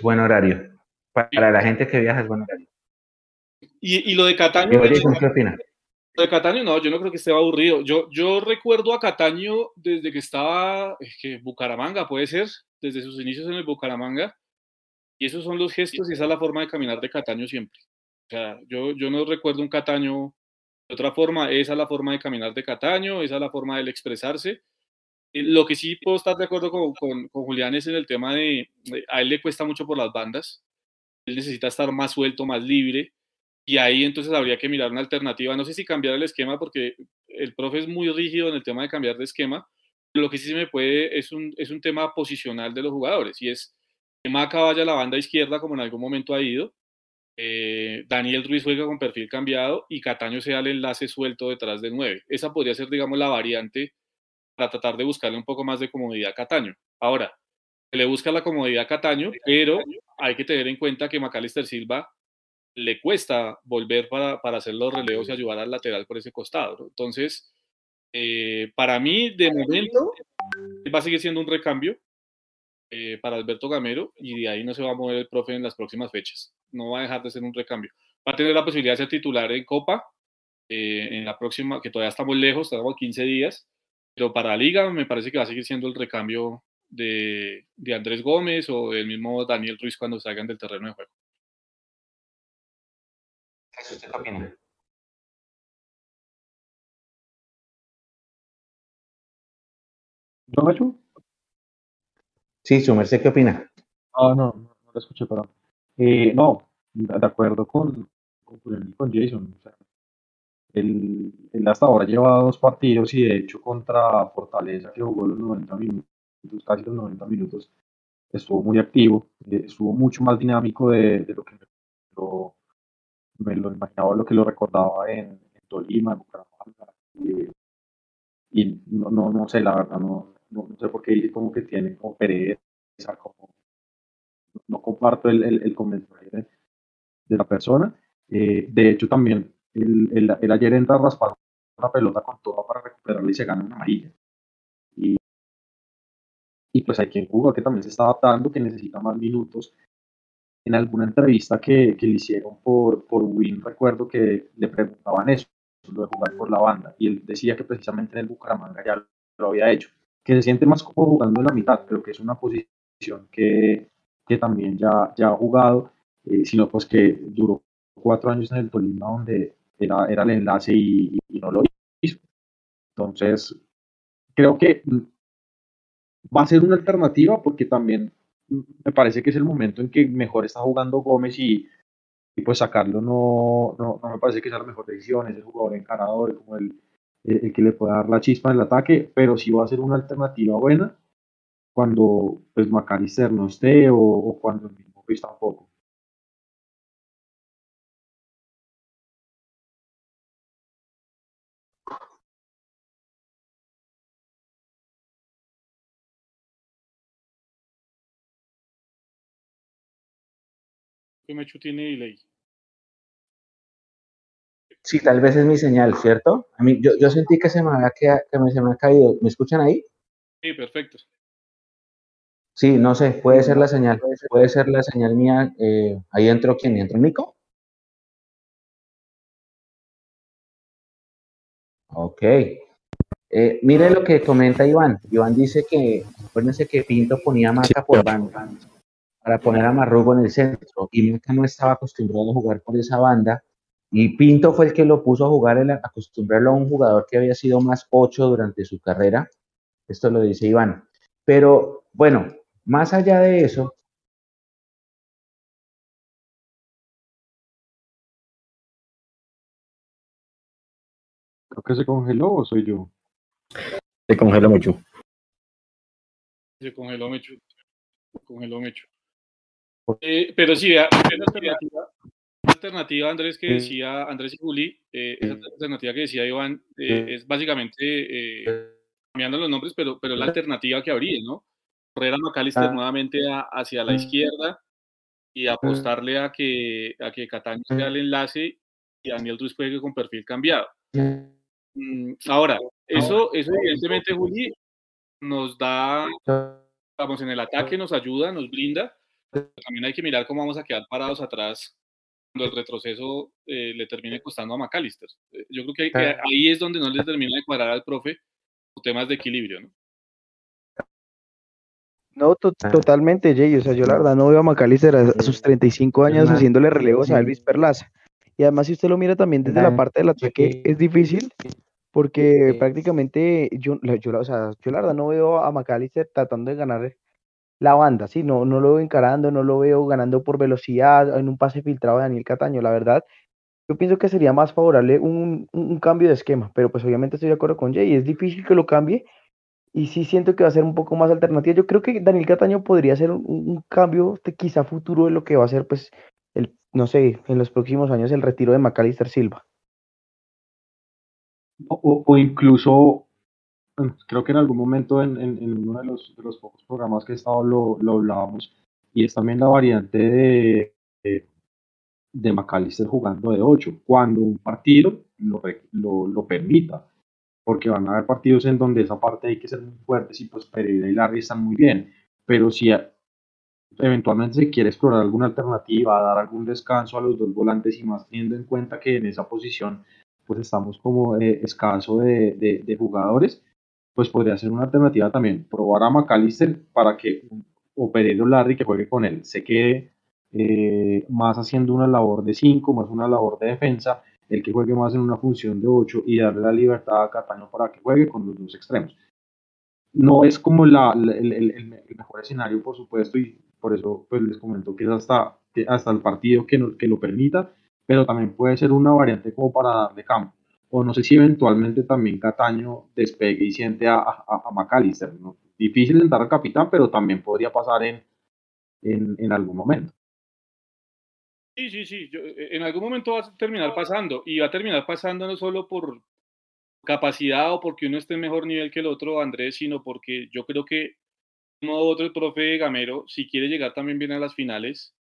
buen horario. Para la gente que viaja es buen horario. Y, lo de Cataño. ¿Qué opina? De Cataño, no, yo no creo que esté aburrido. Yo, yo recuerdo a Cataño desde que estaba, es que Bucaramanga puede ser, desde sus inicios en el Bucaramanga y esos son los gestos y esa es la forma de caminar de Cataño siempre. O sea, yo, yo no recuerdo un Cataño de otra forma. Esa es la forma de caminar de Cataño, esa es la forma de expresarse. Eh, lo que sí puedo estar de acuerdo con, con, Julián es en el tema de, a él le cuesta mucho por las bandas. Él necesita estar más suelto, más libre. Y ahí entonces habría que mirar una alternativa. No sé si cambiar el esquema, porque el profe es muy rígido en el tema de cambiar de esquema. Lo que sí se me puede es un, es un tema posicional de los jugadores. Y es que Maca vaya a la banda izquierda como en algún momento ha ido, eh, Daniel Ruiz juega con perfil cambiado y Cataño sea el enlace suelto detrás del 9. Esa podría ser, digamos, la variante para tratar de buscarle un poco más de comodidad a Cataño. Ahora, se le busca la comodidad a Cataño, pero hay que tener en cuenta que Macalister Silva le cuesta volver para, hacer los relevos y ayudar al lateral por ese costado. Entonces, eh, para mí, de momento, va a seguir siendo un recambio. Eh, para Alberto Gamero y de ahí no se va a mover el profe en las próximas fechas. No va a dejar de ser un recambio. Va a tener la posibilidad de ser titular en Copa eh, en la próxima, que todavía estamos lejos, estamos 15 días, pero para la liga me parece que va a seguir siendo el recambio de, de Andrés Gómez o el mismo Daniel Ruiz cuando salgan del terreno de juego. ¿Eso usted qué opina? ¿No, Sí, su merced, ¿qué opina? Ah, no, no, lo escuché, perdón. Eh, no, de acuerdo con, con, con Jason. O sea, él, hasta ahora lleva dos partidos y de hecho contra Fortaleza, que jugó los 90 minutos, casi los 90 minutos, estuvo muy activo, eh, estuvo mucho más dinámico de, lo que lo me lo imaginaba lo que lo recordaba en, Tolima, en Bucaramanga, y, no, no, no, sé, la verdad, no, no, sé por qué dice como que tiene como pereza, como no comparto el, el, el comentario de, la persona. Eh, de hecho, también el, el, ayer entra a raspar una pelota con toda para recuperarla y se gana una amarilla. Y, y pues hay quien jugó que también se está adaptando, que necesita más minutos. En alguna entrevista que, que le hicieron por, por Win, recuerdo que le preguntaban eso, lo de jugar por la banda, y él decía que precisamente en el Bucaramanga ya lo había hecho, que se siente más como jugando en la mitad, pero que es una posición que, que también ya, ya ha jugado, eh, sino pues que duró cuatro años en el Tolima donde era, era el enlace y, no lo hizo. Entonces, creo que va a ser una alternativa porque también me parece que es el momento en que mejor está jugando Gómez y, y pues sacarlo no, no, no, me parece que sea la mejor decisión, es el jugador encarador, como el, el, que le pueda dar la chispa en el ataque, pero sí va a ser una alternativa buena cuando pues Macalister no esté o, cuando el mismo Luis tampoco. Mechu tiene delay. Sí, tal vez es mi señal, ¿cierto? A mí, yo, yo sentí que se me había, que, que se me ha caído. ¿Me escuchan ahí? Sí, perfecto. Sí, no sé, puede ser la señal, puede ser la señal mía. Eh, ahí entró quién, entró Nico. Ok. Eh, mire lo que comenta Iván. Iván dice que, acuérdense que Pinto ponía Maca por banda para poner a Marrugo en el centro y Maca no estaba acostumbrado a jugar por esa banda y Pinto fue el que lo puso a jugar, el, acostumbrarlo a un jugador que había sido más ocho durante su carrera. Esto lo dice Iván. Pero bueno, más allá de eso, Creo que se congeló o soy yo. Se congeló mucho. Se congeló mucho. Se congeló mucho. Eh, pero sí, vea, alternativa, alternativa, Andrés, que decía Andrés y Juli, eh, esa alternativa que decía Iván, eh, es básicamente cambiando los nombres, pero, pero la alternativa que habría, ¿no? correr a McAllister ah. nuevamente hacia la izquierda y apostarle a que, a que Cataño sea el enlace y Daniel Ruiz juegue con perfil cambiado. Mm, ahora, eso, eso evidentemente, Juli, nos da, vamos, en el ataque nos ayuda, nos blinda, pero también hay que mirar cómo vamos a quedar parados atrás cuando el retroceso eh, le termine costando a McAllister. Eh, yo creo que, ahí es donde no le termina de cuadrar al profe temas de equilibrio, ¿no? No, ah. totalmente, Jay. O sea, yo la verdad no veo a Macalister a, sus 35 años haciéndole relevos a Elvis Perlaza. Y además, si usted lo mira también desde la parte del ataque, es difícil porque prácticamente yo, yo, o sea, yo la verdad no veo a McAllister tratando de ganar la banda, ¿sí? No, no lo veo encarando, no lo veo ganando por velocidad en un pase filtrado de Daniel Cataño. La verdad, yo pienso que sería más favorable un, un, cambio de esquema, pero pues obviamente estoy de acuerdo con Jay. Es difícil que lo cambie y sí siento que va a ser un poco más alternativa. Yo creo que Daniel Cataño podría ser un, cambio de quizá futuro de lo que va a ser, pues, el, no sé, en los próximos años el retiro de Macalister Silva. O, incluso, creo que en algún momento en, uno de los, de los, pocos programas que he estado lo, lo hablábamos, y es también la variante de, de, de McAllister jugando de 8, cuando un partido lo, lo, lo permita porque van a haber partidos en donde esa parte hay que ser muy fuertes y pues Pereira y Larry están muy bien, pero si eventualmente se quiere explorar alguna alternativa, dar algún descanso a los dos volantes y más teniendo en cuenta que en esa posición pues estamos como eh, escaso de, de, jugadores, pues podría ser una alternativa también probar a McAllister para que o Pereira o Larry que juegue con él se quede eh, más haciendo una labor de 5, más una labor de defensa el que juegue más en una función de 8 y darle la libertad a Cataño para que juegue con los dos extremos. No es como la, el, mejor escenario, por supuesto, y por eso pues, les comento que es hasta, hasta el partido que, que lo permita, pero también puede ser una variante como para darle campo. O no sé si eventualmente también Cataño despegue y siente a, a, a McAllister. ¿no? Difícil entrar al capitán, pero también podría pasar en, en, en algún momento Sí, sí, sí. Eh, en algún momento va a terminar pasando y va a terminar pasando no solo por capacidad o porque uno esté en mejor nivel que el otro, Andrés, sino porque yo creo que uno u otro, el profe Gamero, si quiere llegar también bien a las finales,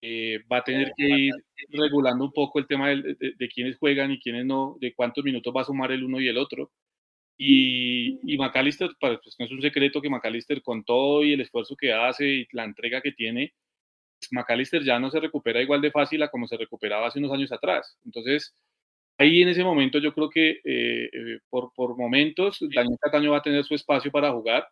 eh, va a tener que ir regulando un poco el tema de, de, quiénes juegan y quiénes no, de cuántos minutos va a sumar el uno y el otro. Y, y McAllister, pues no es un secreto que McAllister con todo y el esfuerzo que hace y la entrega que tiene, McAllister ya no se recupera igual de fácil a como se recuperaba hace unos años atrás. Entonces, ahí en ese momento yo creo que eh, eh, por, por, momentos Daniel Cataño va a tener su espacio para jugar,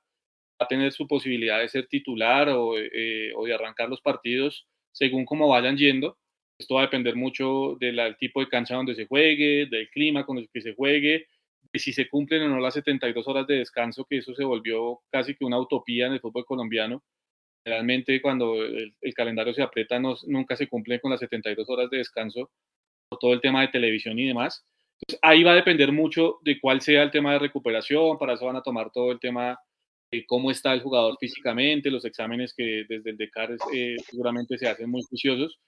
va a tener su posibilidad de ser titular o, eh, o de arrancar los partidos según cómo vayan yendo. Esto va a depender mucho del tipo de cancha donde se juegue, del clima con el que se juegue, de si se cumplen o no las 72 horas de descanso, que eso se volvió casi que una utopía en el fútbol colombiano Generalmente cuando el, calendario se aprieta no, nunca se cumple con las 72 horas de descanso por todo el tema de televisión y demás. Ahí va a depender mucho de cuál sea el tema de recuperación, para eso van a tomar todo el tema de cómo está el jugador físicamente, los exámenes que desde el DECAR eh, seguramente se hacen muy juiciosos.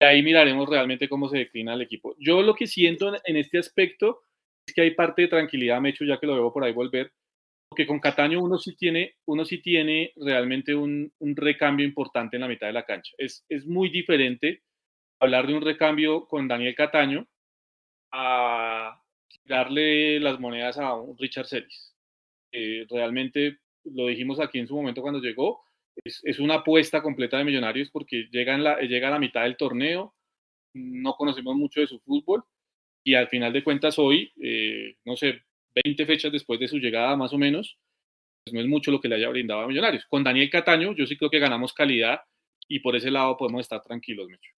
Y ahí miraremos realmente cómo se declina el equipo. Yo lo que siento en este aspecto es que hay parte de tranquilidad, Mecho, ya que lo veo por ahí volver, porque con Cataño uno sí tiene, uno sí tiene realmente un, un, recambio importante en la mitad de la cancha. Es, es muy diferente hablar de un recambio con Daniel Cataño a darle las monedas a un Richard Celis. Eh, realmente, lo dijimos aquí en su momento cuando llegó, es, es una apuesta completa de Millonarios porque llega, en la, llega a la mitad del torneo, no conocemos mucho de su fútbol y al final de cuentas hoy, eh, no sé, 20 fechas después de su llegada más o menos, pues no es mucho lo que le haya brindado a Millonarios. Con Daniel Cataño yo sí creo que ganamos calidad y por ese lado podemos estar tranquilos, Mecho.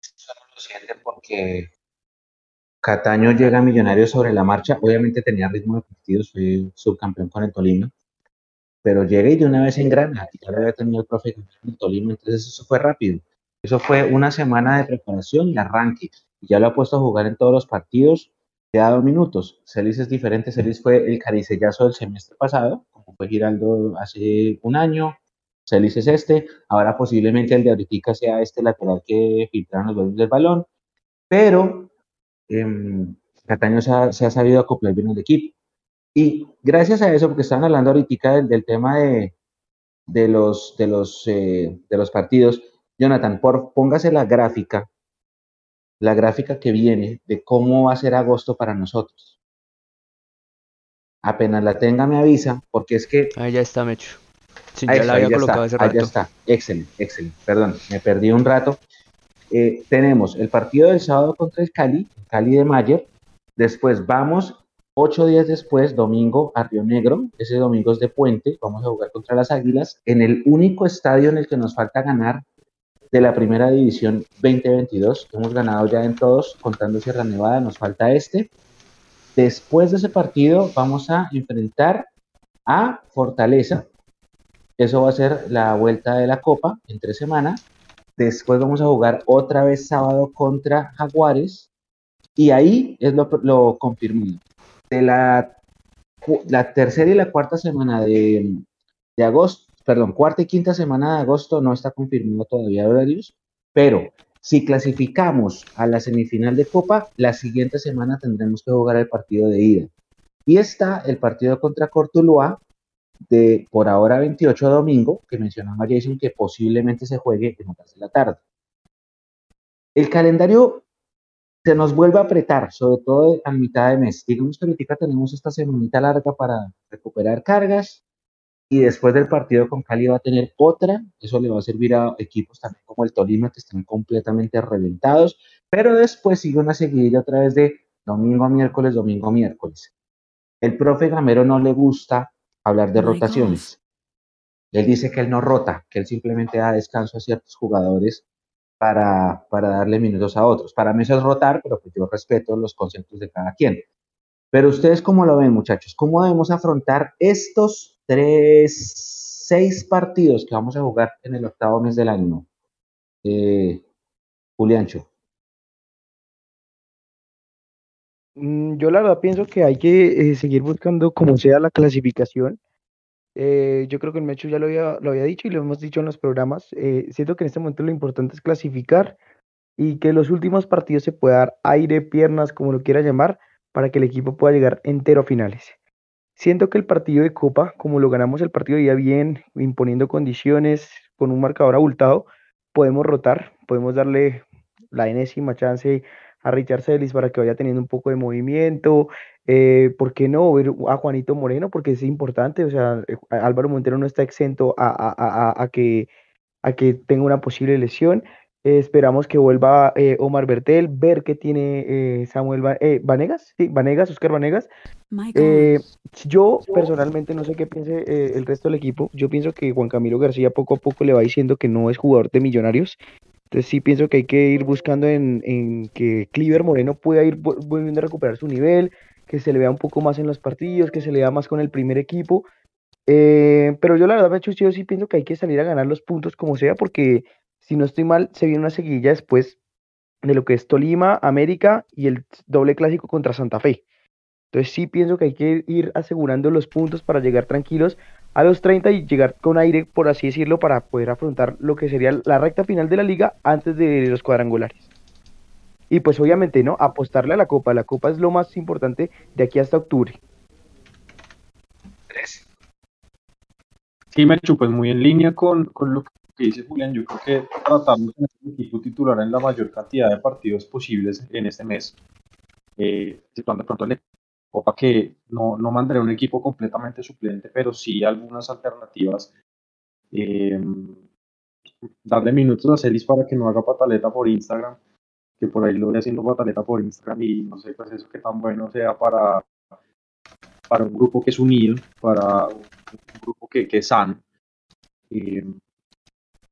Solo lo siente porque Cataño llega a Millonarios sobre la marcha, obviamente tenía ritmo de partidos, fue subcampeón con el Tolima, pero llega y de una vez en grana, y ya lo había tenido el profe con el Tolima, entonces eso fue rápido. Eso fue una semana de preparación y arranque. Ya lo ha puesto a jugar en todos los partidos, te ha dado minutos. Celis es diferente. Celis fue el caricellazo del semestre pasado, como fue Giraldo hace un año. Celis es este. Ahora posiblemente el de ahorita sea este lateral que filtraron los goles del balón. Pero eh, Cataño se ha, sabido acoplar bien el equipo. Y gracias a eso, porque estaban hablando ahorita del, tema de, de, los, de, los, eh, de los partidos, Jonathan, por, póngase la gráfica la gráfica que viene de cómo va a ser agosto para nosotros. Apenas la tenga me avisa, porque es que... Ahí ya está, Mecho. ya la había colocado está, Ahí ya está, excelente, excelente. Perdón, me perdí un rato. Eh, tenemos el partido del sábado contra el Cali, Cali de Mayer. Después vamos ocho días después, domingo, a Río Negro. Ese domingo es de puente. Vamos a jugar contra las Águilas en el único estadio en el que nos falta ganar de la primera división 2022. Hemos ganado ya en todos, contando Sierra Nevada, nos falta este. Después de ese partido vamos a enfrentar a Fortaleza. Eso va a ser la vuelta de la Copa en tres semanas. Después vamos a jugar otra vez sábado contra Jaguares. Y ahí es lo, lo confirmado. De la, la tercera y la cuarta semana de, de agosto perdón, cuarta y quinta semana de agosto no está confirmado todavía horarios, pero si clasificamos a la semifinal de Copa, la siguiente semana tendremos que jugar el partido de ida. Y está el partido contra Cortuluá de por ahora 28 de domingo, que mencionaba Jason que posiblemente se juegue en horas de la tarde. El calendario se nos vuelve a apretar, sobre todo a mitad de mes. Digamos que ahorita tenemos esta semanita larga para recuperar cargas, y después del partido con Cali va a tener otra, eso le va a servir a equipos también como el Tolima que están completamente reventados, pero después sigue una seguidilla otra vez de domingo a miércoles, domingo a miércoles. El profe Gamero no le gusta hablar de rotaciones. Él dice que él no rota, que él simplemente da descanso a ciertos jugadores para, para darle minutos a otros. Para mí eso es rotar, pero pues yo respeto los conceptos de cada quien. Pero ustedes, ¿cómo lo ven, muchachos? ¿Cómo debemos afrontar estos tres, seis partidos que vamos a jugar en el octavo mes del año. Eh, Juliancho. Yo la verdad pienso que hay que eh, seguir buscando como sea la clasificación. Eh, yo creo que el Mechu ya lo había, lo había dicho y lo hemos dicho en los programas. Eh, siento que en este momento lo importante es clasificar y que los últimos partidos se pueda dar aire, piernas, como lo quiera llamar, para que el equipo pueda llegar entero a finales. Siento que el partido de Copa, como lo ganamos el partido ya bien, imponiendo condiciones, con un marcador abultado, podemos rotar, podemos darle la enésima chance a Richard Celis para que vaya teniendo un poco de movimiento. Eh, ¿Por qué no ver a Juanito Moreno? Porque es importante, o sea, eh, Álvaro Montero no está exento a, que, a que tenga una posible lesión. Eh, esperamos que vuelva Omar Bertel, ver qué tiene Samuel Vanegas, sí, Vanegas, Oscar Vanegas. yo personalmente no sé qué piense el resto del equipo. Yo pienso que Juan Camilo García poco a poco le va diciendo que no es jugador de millonarios. Entonces sí pienso que hay que ir buscando en, que Cliver Moreno pueda ir volviendo a recuperar su nivel, que se le vea un poco más en los partidos, que se le vea más con el primer equipo. Eh, pero yo la verdad, me yo sí pienso que hay que salir a ganar los puntos como sea, porque si no estoy mal, se viene una seguilla después de lo que es Tolima, América y el doble clásico contra Santa Fe. Entonces sí pienso que hay que ir asegurando los puntos para llegar tranquilos a los 30 y llegar con aire, por así decirlo, para poder afrontar lo que sería la recta final de la liga antes de los cuadrangulares. Y pues obviamente, ¿no? Apostarle a la Copa. La Copa es lo más importante de aquí hasta octubre. Sí, Merchu, pues muy en línea con, lo que dice Julián. Yo creo que tratamos de tener el equipo titular en la mayor cantidad de partidos posibles en este mes. Eh, situando pronto el Copa que no, no mandaré un equipo completamente suplente, pero sí algunas alternativas. Eh, darle minutos a Celis para que no haga pataleta por Instagram, que por ahí lo voy haciendo pataleta por Instagram y no sé pues eso que tan bueno sea para, para un grupo que es unido, para un grupo que, que es sano. Eh,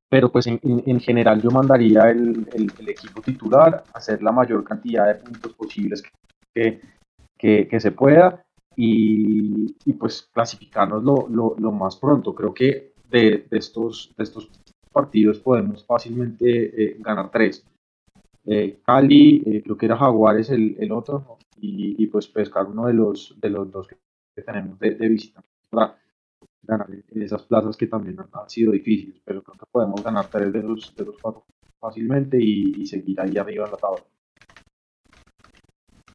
pero pues en, en, general yo mandaría el, el, equipo titular, hacer la mayor cantidad de puntos posibles que, se pueda y, y pues clasificarnos lo, lo, lo, más pronto. Creo que de, de, estos, de estos partidos podemos fácilmente eh, ganar tres. Eh, Cali, eh, creo que era Jaguares el, el otro, y, y, pues pescar uno de los, de los dos que, tenemos de, visita para ganar esas plazas que también han, sido difíciles, pero creo que podemos ganar tres de los, de los cuatro fácilmente y, y seguir ahí arriba en la tabla.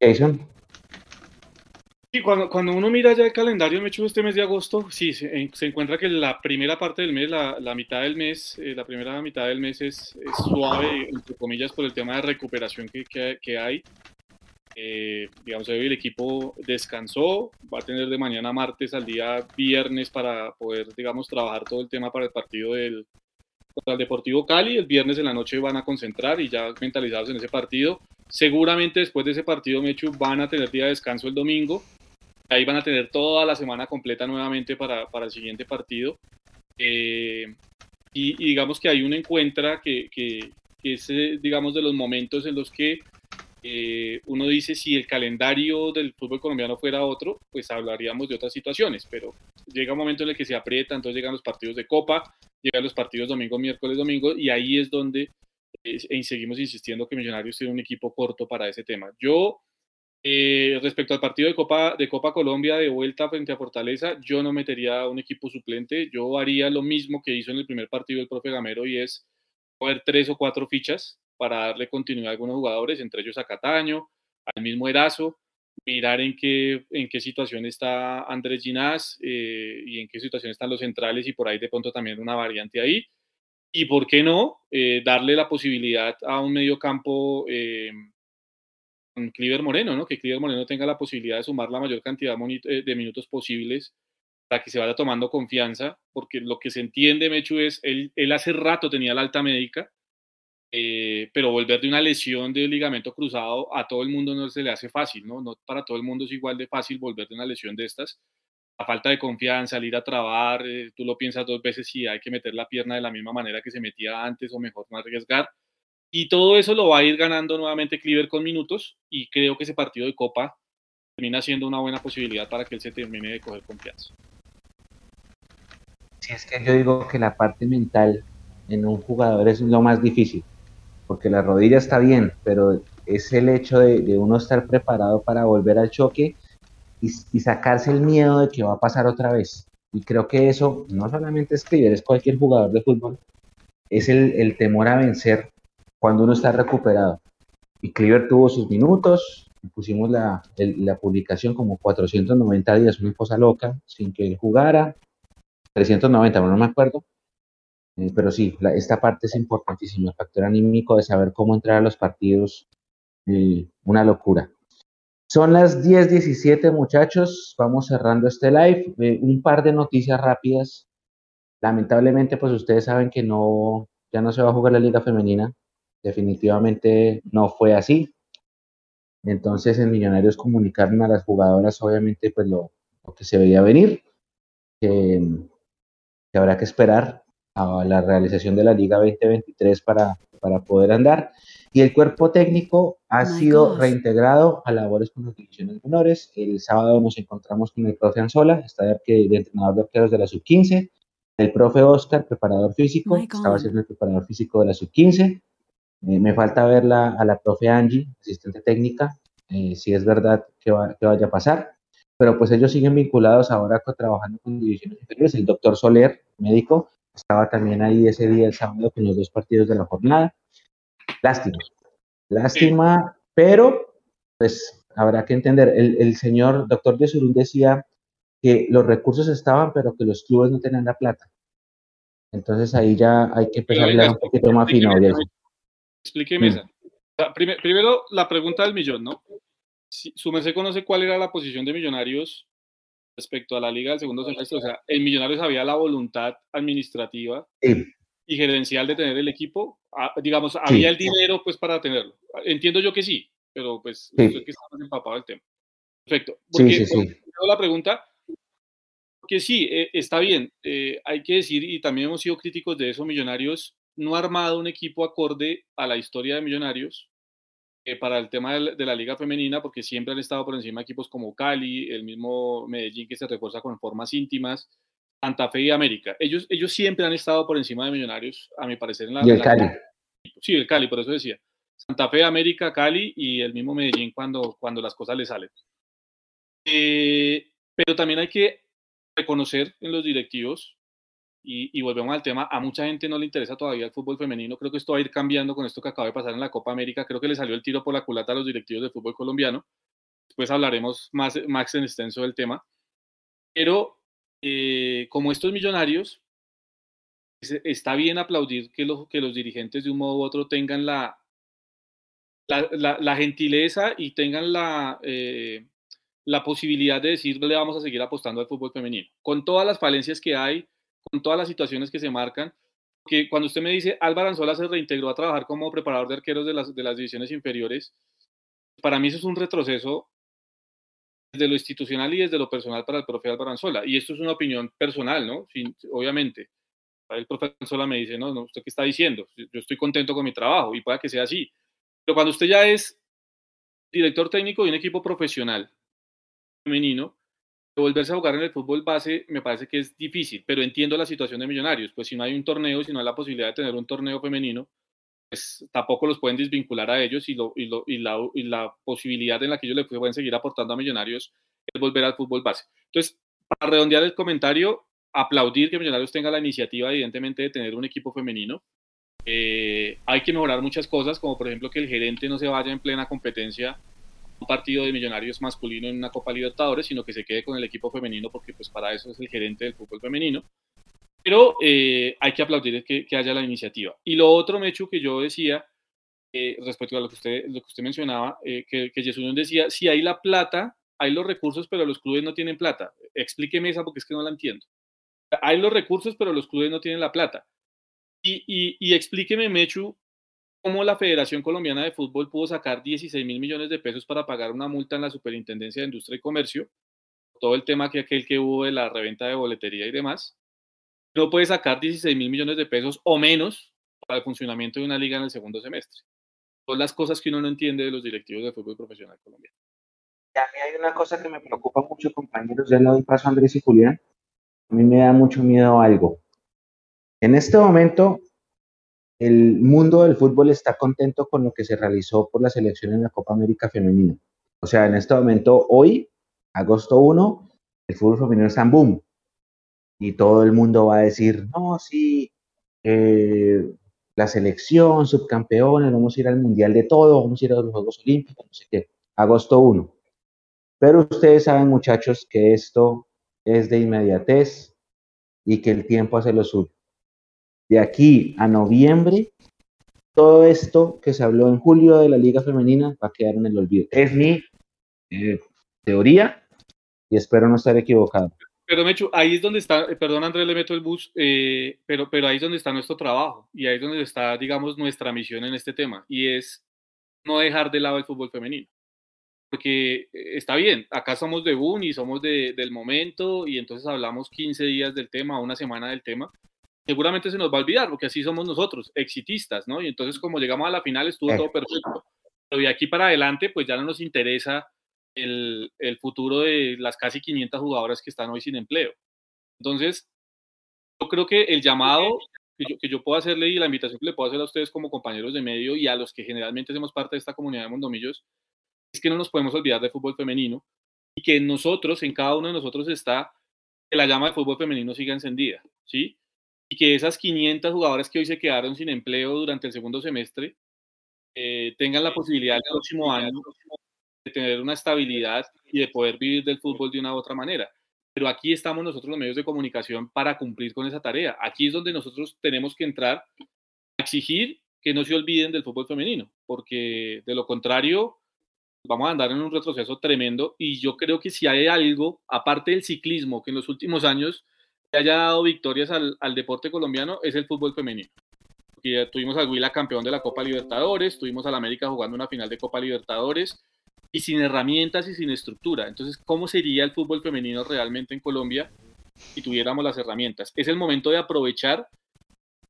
Jason. Sí, cuando, cuando uno mira ya el calendario, me hecho este mes de agosto, sí, se, encuentra que la primera parte del mes, la, la mitad del mes, eh, la primera mitad del mes es, suave, entre comillas, por el tema de recuperación que, que, hay. Eh, digamos, el equipo descansó, va a tener de mañana martes al día viernes para poder, digamos, trabajar todo el tema para el partido del contra el Deportivo Cali. El viernes en la noche van a concentrar y ya mentalizados en ese partido. Seguramente después de ese partido, Mechu, van a tener día de descanso el domingo Ahí van a tener toda la semana completa nuevamente para, para el siguiente partido. Eh, y, digamos que hay un encuentra que, que, es, eh, digamos, de los momentos en los que eh, uno dice si el calendario del fútbol colombiano fuera otro, pues hablaríamos de otras situaciones, pero llega un momento en el que se aprieta, entonces llegan los partidos de Copa, llegan los partidos domingo, miércoles, domingo, y ahí es donde seguimos insistiendo que Millonarios tiene un equipo corto para ese tema. Yo eh, respecto al partido de Copa, de Copa Colombia de vuelta frente a Fortaleza, yo no metería un equipo suplente, yo haría lo mismo que hizo en el primer partido el profe Gamero y es poner tres o cuatro fichas para darle continuidad a algunos jugadores, entre ellos a Cataño, al mismo Erazo, mirar en qué, en qué situación está Andrés Ginás eh, y en qué situación están los centrales y por ahí de pronto también una variante ahí. Y por qué no, eh, darle la posibilidad a un medio campo Cliver Moreno, ¿no? Que Cliver Moreno tenga la posibilidad de sumar la mayor cantidad eh, de minutos posibles para que se vaya tomando confianza, porque lo que se entiende, Mechu, es, él, él hace rato tenía la alta médica, eh, pero volver de una lesión de ligamento cruzado a todo el mundo no se le hace fácil, ¿no? No para todo el mundo es igual de fácil volver de una lesión de estas. La falta de confianza, salir a trabar, eh, tú lo piensas dos veces si hay que meter la pierna de la misma manera que se metía antes o mejor no arriesgar. Y todo eso lo va a ir ganando nuevamente Cleaver con minutos y creo que ese partido de Copa termina siendo una buena posibilidad para que él se termine de coger confianza. Si es que yo digo que la parte mental en un jugador es lo más difícil, porque la rodilla está bien, pero es el hecho de, uno estar preparado para volver al choque y, y, sacarse el miedo de que va a pasar otra vez. Y creo que eso no solamente es Cliver, es cualquier jugador de fútbol, es el, temor a vencer cuando uno está recuperado. Y Cliver tuvo sus minutos, pusimos la, la publicación como 490 días, una cosa loca, sin que él jugara, 390, no me acuerdo, eh, pero sí, esta parte es importantísima, el factor anímico de saber cómo entrar a los partidos, eh, una locura. Son las 10:17 muchachos, vamos cerrando este live. Eh, un par de noticias rápidas. Lamentablemente, pues ustedes saben que no, ya no se va a jugar la liga femenina. Definitivamente no fue así. Entonces en Millonarios comunicaron a las jugadoras, obviamente, pues lo, que se veía venir, que habrá que esperar a la realización de la Liga 2023 para, para poder andar. Y el cuerpo técnico ha sido reintegrado a labores con las divisiones menores. El sábado nos encontramos con el profe Anzola, está de, de entrenador de arqueros de la sub-15. El profe Oscar, preparador físico, estaba siendo el preparador físico de la sub-15. Eh, me falta ver a la profe Angie, asistente técnica, eh, si es verdad que, que vaya a pasar. Pero pues ellos siguen vinculados ahora con, trabajando con divisiones inferiores. El doctor Soler, médico, estaba también ahí ese día, el sábado, con los dos partidos de la jornada. Lástima, lástima, pero pues habrá que entender. El, señor doctor de Surún decía que los recursos estaban, pero que los clubes no tenían la plata. Entonces ahí ya hay que empezar a un poquito más fino. Explíqueme esa. primero, la pregunta del millón, ¿no? Si, su merced conoce cuál era la posición de Millonarios respecto a la liga del segundo semestre, o sea, el Millonarios había la voluntad administrativa y gerencial de tener el equipo, digamos, había el dinero pues para tenerlo. Entiendo yo que sí, pero pues usted que está más empapado del tema. Perfecto. Porque, la pregunta, que sí, eh, está bien, eh, hay que decir, y también hemos sido críticos de eso, Millonarios no ha armado un equipo acorde a la historia de Millonarios, eh, para el tema de la, liga femenina, porque siempre han estado por encima equipos como Cali, el mismo Medellín que se refuerza con formas íntimas, Santa Fe y América. Ellos, ellos siempre han estado por encima de Millonarios, a mi parecer. En la, y el Cali. Sí, el Cali, por eso decía. Santa Fe, América, Cali y el mismo Medellín cuando, cuando las cosas le salen. Eh, pero también hay que reconocer en los directivos y, volvemos al tema, a mucha gente no le interesa todavía el fútbol femenino, creo que esto va a ir cambiando con esto que acaba de pasar en la Copa América, creo que le salió el tiro por la culata a los directivos del fútbol colombiano, después hablaremos más, más en extenso del tema, pero eh, como estos millonarios, está bien aplaudir que, que los dirigentes de un modo u otro tengan la, la, gentileza y tengan la, eh, la posibilidad de decir, le vamos a seguir apostando al fútbol femenino, con todas las falencias que hay, con todas las situaciones que se marcan, que cuando usted me dice Álvaro Anzola se reintegró a trabajar como preparador de arqueros de las, de las divisiones inferiores, para mí eso es un retroceso desde lo institucional y desde lo personal para el profe Álvaro Anzola. Y esto es una opinión personal, ¿no? obviamente. El profe Anzola me dice, no, no, ¿usted qué está diciendo? Yo estoy contento con mi trabajo y pueda que sea así. Pero cuando usted ya es director técnico de un equipo profesional femenino, volverse a jugar en el fútbol base me parece que es difícil, pero entiendo la situación de Millonarios, pues si no hay un torneo, si no hay la posibilidad de tener un torneo femenino, pues tampoco los pueden desvincular a ellos y, lo, y, lo, y, la, y la, posibilidad en la que ellos le pueden seguir aportando a Millonarios es volver al fútbol base. Entonces, para redondear el comentario, aplaudir que Millonarios tenga la iniciativa, evidentemente, de tener un equipo femenino. Eh, hay que mejorar muchas cosas, como por ejemplo que el gerente no se vaya en plena competencia un partido de millonarios masculino en una Copa Libertadores, sino que se quede con el equipo femenino, porque pues para eso es el gerente del fútbol femenino. Pero eh, hay que aplaudir que, que, haya la iniciativa. Y lo otro, Mechu, que yo decía, eh, respecto a lo que usted, lo que usted mencionaba, eh, que, que Jesús decía, si hay la plata, hay los recursos, pero los clubes no tienen plata. Explíqueme esa porque es que no la entiendo. Hay los recursos, pero los clubes no tienen la plata. Y, y, y explíqueme, Mechu, cómo la Federación Colombiana de Fútbol pudo sacar 16 mil millones de pesos para pagar una multa en la Superintendencia de Industria y Comercio, todo el tema que aquel que hubo de la reventa de boletería y demás, no puede sacar 16 mil millones de pesos o menos para el funcionamiento de una liga en el segundo semestre. Son las cosas que uno no entiende de los directivos de fútbol profesional colombiano. Y a mí hay una cosa que me preocupa mucho, compañeros, ya lo doy paso a Andrés y Julián. A mí me da mucho miedo algo. En este momento, el mundo del fútbol está contento con lo que se realizó por la selección en la Copa América Femenina. O sea, en este momento, hoy, agosto 1, el fútbol femenino está en boom. y todo el mundo va a decir, no, sí, eh, la selección, subcampeones, vamos a ir al Mundial de todo, vamos a ir a los Juegos Olímpicos, no sé qué, agosto 1. Pero ustedes saben, muchachos, que esto es de inmediatez y que el tiempo hace lo suyo. De aquí a noviembre, todo esto que se habló en julio de la Liga Femenina va a quedar en el olvido. Es mi eh, teoría y espero no estar equivocado. Pero Mechu, ahí es donde está, eh, perdón Andrés, le meto el bus, eh, pero, pero ahí es donde está nuestro trabajo y ahí es donde está, digamos, nuestra misión en este tema y es no dejar de lado el fútbol femenino. Porque eh, está bien, acá somos de Boom y somos de, del momento y entonces hablamos 15 días del tema, una semana del tema. Seguramente se nos va a olvidar porque así somos nosotros, exitistas, ¿no? Y entonces como llegamos a la final estuvo todo perfecto. Pero de aquí para adelante pues ya no nos interesa el, futuro de las casi 500 jugadoras que están hoy sin empleo. Entonces, yo creo que el llamado que yo, puedo hacerle y la invitación que le puedo hacer a ustedes como compañeros de medio y a los que generalmente hacemos parte de esta comunidad de Mondomillos es que no nos podemos olvidar del fútbol femenino y que nosotros, en cada uno de nosotros está que la llama de fútbol femenino siga encendida, ¿sí? Y que esas 500 jugadoras que hoy se quedaron sin empleo durante el segundo semestre eh, tengan la posibilidad el próximo año de tener una estabilidad y de poder vivir del fútbol de una u otra manera. Pero aquí estamos nosotros los medios de comunicación para cumplir con esa tarea. Aquí es donde nosotros tenemos que entrar a exigir que no se olviden del fútbol femenino, porque de lo contrario vamos a andar en un retroceso tremendo y yo creo que si hay algo, aparte del ciclismo, que en los últimos años haya dado victorias al, al deporte colombiano, es el fútbol femenino. Porque tuvimos al Huila campeón de la Copa Libertadores, tuvimos al América jugando una final de Copa Libertadores, y sin herramientas y sin estructura. Entonces, ¿cómo sería el fútbol femenino realmente en Colombia si tuviéramos las herramientas? Es el momento de aprovechar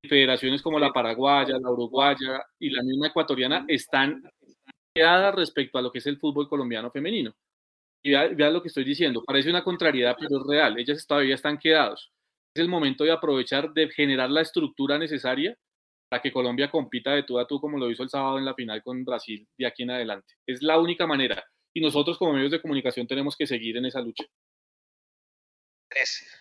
federaciones como la paraguaya, la uruguaya y la misma ecuatoriana están quedadas respecto a lo que es el fútbol colombiano femenino. Y vean lo que estoy diciendo, parece una contrariedad, pero es real, ellas todavía están quedados. Es el momento de aprovechar, de generar la estructura necesaria que Colombia compita de tú a tú como lo hizo el sábado en la final con Brasil de aquí en adelante. Es la única manera. Y nosotros como medios de comunicación tenemos que seguir en esa lucha.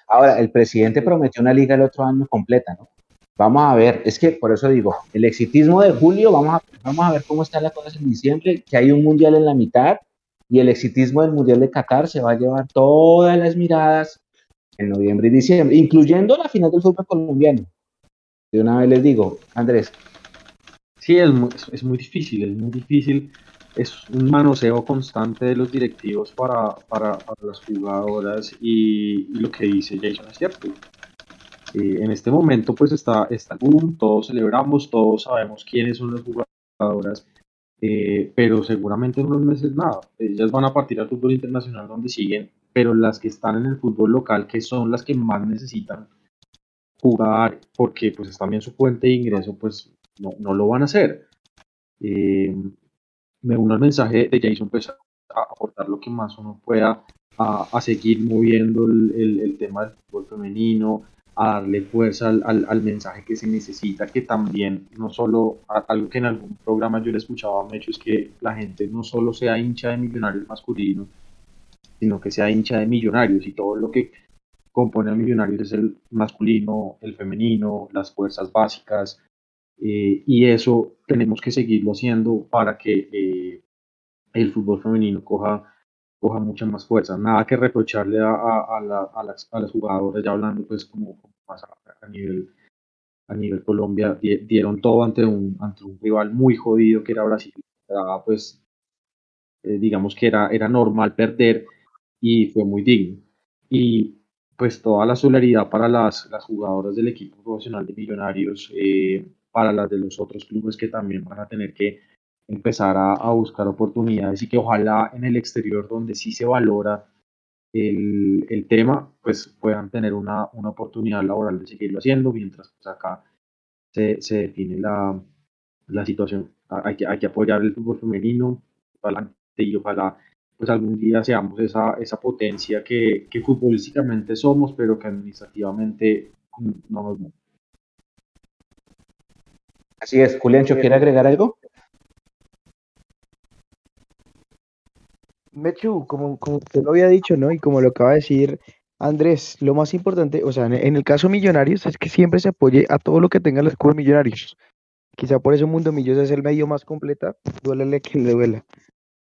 Ahora, el presidente prometió una liga el otro año completa, ¿no? Vamos a ver, es que por eso digo, el exitismo de julio, vamos a, vamos a ver cómo está la cosa en diciembre, que hay un mundial en la mitad y el exitismo del mundial de Qatar se va a llevar todas las miradas en noviembre y diciembre, incluyendo la final del fútbol colombiano. De una vez les digo, Andrés. Sí, es muy, es muy difícil, es muy difícil. Es un manoseo constante de los directivos para, para, las jugadoras y, lo que dice Jason es cierto. Eh, en este momento pues está, está boom, todos celebramos, todos sabemos quiénes son las jugadoras, eh, pero seguramente en unos meses nada. Ellas van a partir al fútbol internacional donde siguen, pero las que están en el fútbol local, que son las que más necesitan jugar porque pues es también su fuente de ingreso, pues no, no lo van a hacer. Eh, me uno al mensaje de Jason pues a aportar lo que más uno pueda a, a seguir moviendo el, el, tema del fútbol femenino, a darle fuerza al, al, mensaje que se necesita, que también no solo, algo que en algún programa yo le escuchaba mucho es que la gente no solo sea hincha de millonarios masculinos, sino que sea hincha de millonarios y todo lo que compone a Millonarios es el masculino, el femenino, las fuerzas básicas, eh, y eso tenemos que seguirlo haciendo para que eh, el fútbol femenino coja, coja mucha más fuerza. Nada que reprocharle a, a, a, las, a las jugadoras, ya hablando pues como, más a, nivel a nivel Colombia, dieron todo ante un, ante un rival muy jodido que era Brasil. pues eh, digamos que era, era normal perder y fue muy digno. Y pues toda la solidaridad para las, las jugadoras del equipo profesional de Millonarios, eh, para las de los otros clubes que también van a tener que empezar a, a, buscar oportunidades y que ojalá en el exterior donde sí se valora el, el tema, pues puedan tener una, una, oportunidad laboral de seguirlo haciendo, mientras pues acá se, se define la, la situación. Hay que, hay que apoyar el fútbol femenino, y ojalá pues algún día seamos esa, esa potencia que, que futbolísticamente somos, pero que administrativamente no nos Así es, Juliancho, ¿quiere agregar algo? Mechu, como, como usted lo había dicho, ¿no? Y como lo acaba de decir Andrés, lo más importante, o sea, en el caso Millonarios es que siempre se apoye a todo lo que tenga los escudo Millonarios. Quizá por eso Mundo Millos es el medio más completa, duélele quien le duela.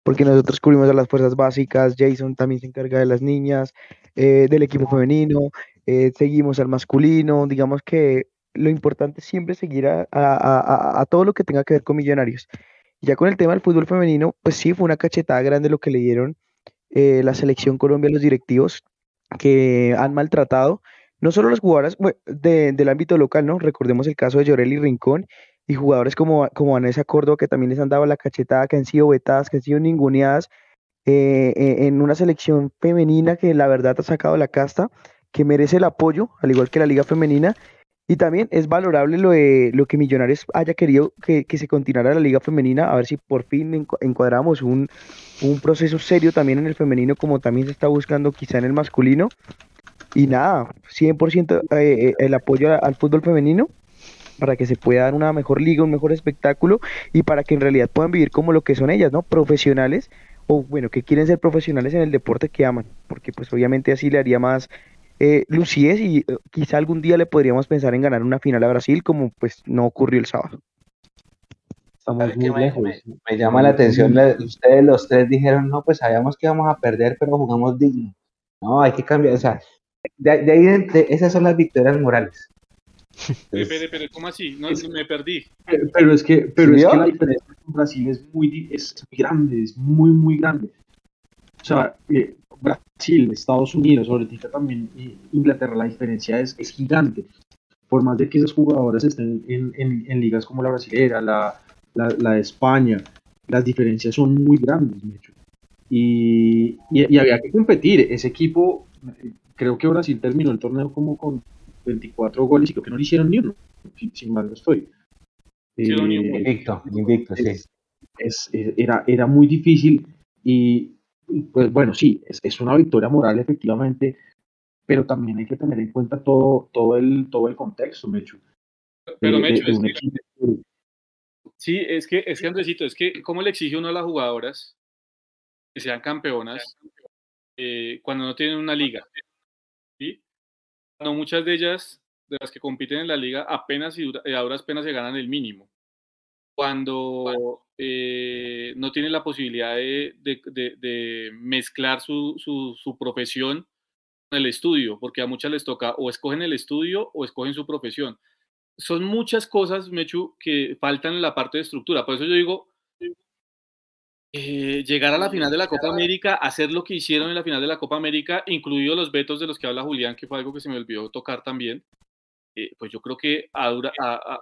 Porque nosotros cubrimos a las fuerzas básicas, Jason también se encarga de las niñas, eh, del equipo femenino, eh, seguimos al masculino, digamos que lo importante es siempre seguir a, a, todo lo que tenga que ver con Millonarios. Ya con el tema del fútbol femenino, pues sí, fue una cachetada grande lo que le dieron eh, la selección Colombia, los directivos, que han maltratado no solo los jugadores del ámbito local, ¿no? Recordemos el caso de Llorelli Rincón y jugadores como, como Vanessa Córdoba, que también les han dado la cachetada, que han sido vetadas, que han sido ninguneadas eh, eh, en una selección femenina que la verdad ha sacado la casta, que merece el apoyo, al igual que la liga femenina. Y también es valorable lo, lo que Millonarios haya querido que, se continuara la liga femenina, a ver si por fin encuadramos un, un proceso serio también en el femenino, como también se está buscando quizá en el masculino. Y nada, 100% eh, eh, el apoyo al fútbol femenino para que se pueda dar una mejor liga, un mejor espectáculo y para que en realidad puedan vivir como lo que son ellas, ¿no? Profesionales o bueno, que quieren ser profesionales en el deporte que aman, porque pues obviamente así le haría más eh, lucidez y eh, quizá algún día le podríamos pensar en ganar una final a Brasil como pues no ocurrió el sábado. Estamos muy lejos. Me, llama la atención, ustedes los tres dijeron, no, pues sabíamos que íbamos a perder, pero jugamos digno. No, hay que cambiar, o sea, de, ahí esas son las victorias morales. Pero, pero, ¿cómo así? No, me perdí. Pero, es que, pero es que la diferencia con Brasil es muy, es grande, es muy, muy grande. O sea, eh, Brasil, Estados Unidos, ahorita también eh, Inglaterra, la diferencia es, es, gigante. Por más de que esos jugadores estén en, en, en ligas como la brasilera, la, la, la, de España, las diferencias son muy grandes, de hecho. Y, y, y, había que competir. Ese equipo, creo que Brasil terminó el torneo como con 24 goles y creo que no le hicieron ni uno, si, mal no estoy. Eh, invicto, invicto, sí. Es, era, era muy difícil y, pues bueno, sí, es, es, una victoria moral efectivamente, pero también hay que tener en cuenta todo, todo, el, todo el contexto, Mecho. Pero Mecho, es que, sí, es que, es que Andresito, es que ¿cómo le exige uno a las jugadoras que sean campeonas eh, cuando no tienen una liga? Muchas de ellas, de las que compiten en la liga, apenas y eh, a duras penas se ganan el mínimo. Cuando eh, no tienen la posibilidad de, mezclar su, su, profesión con el estudio, porque a muchas les toca o escogen el estudio o escogen su profesión. Son muchas cosas, Mechu, que faltan en la parte de estructura. Por eso yo digo, eh, llegar a la final de la Copa América, hacer lo que hicieron en la final de la Copa América, incluidos los vetos de los que habla Julián, que fue algo que se me olvidó tocar también, eh, pues yo creo que a,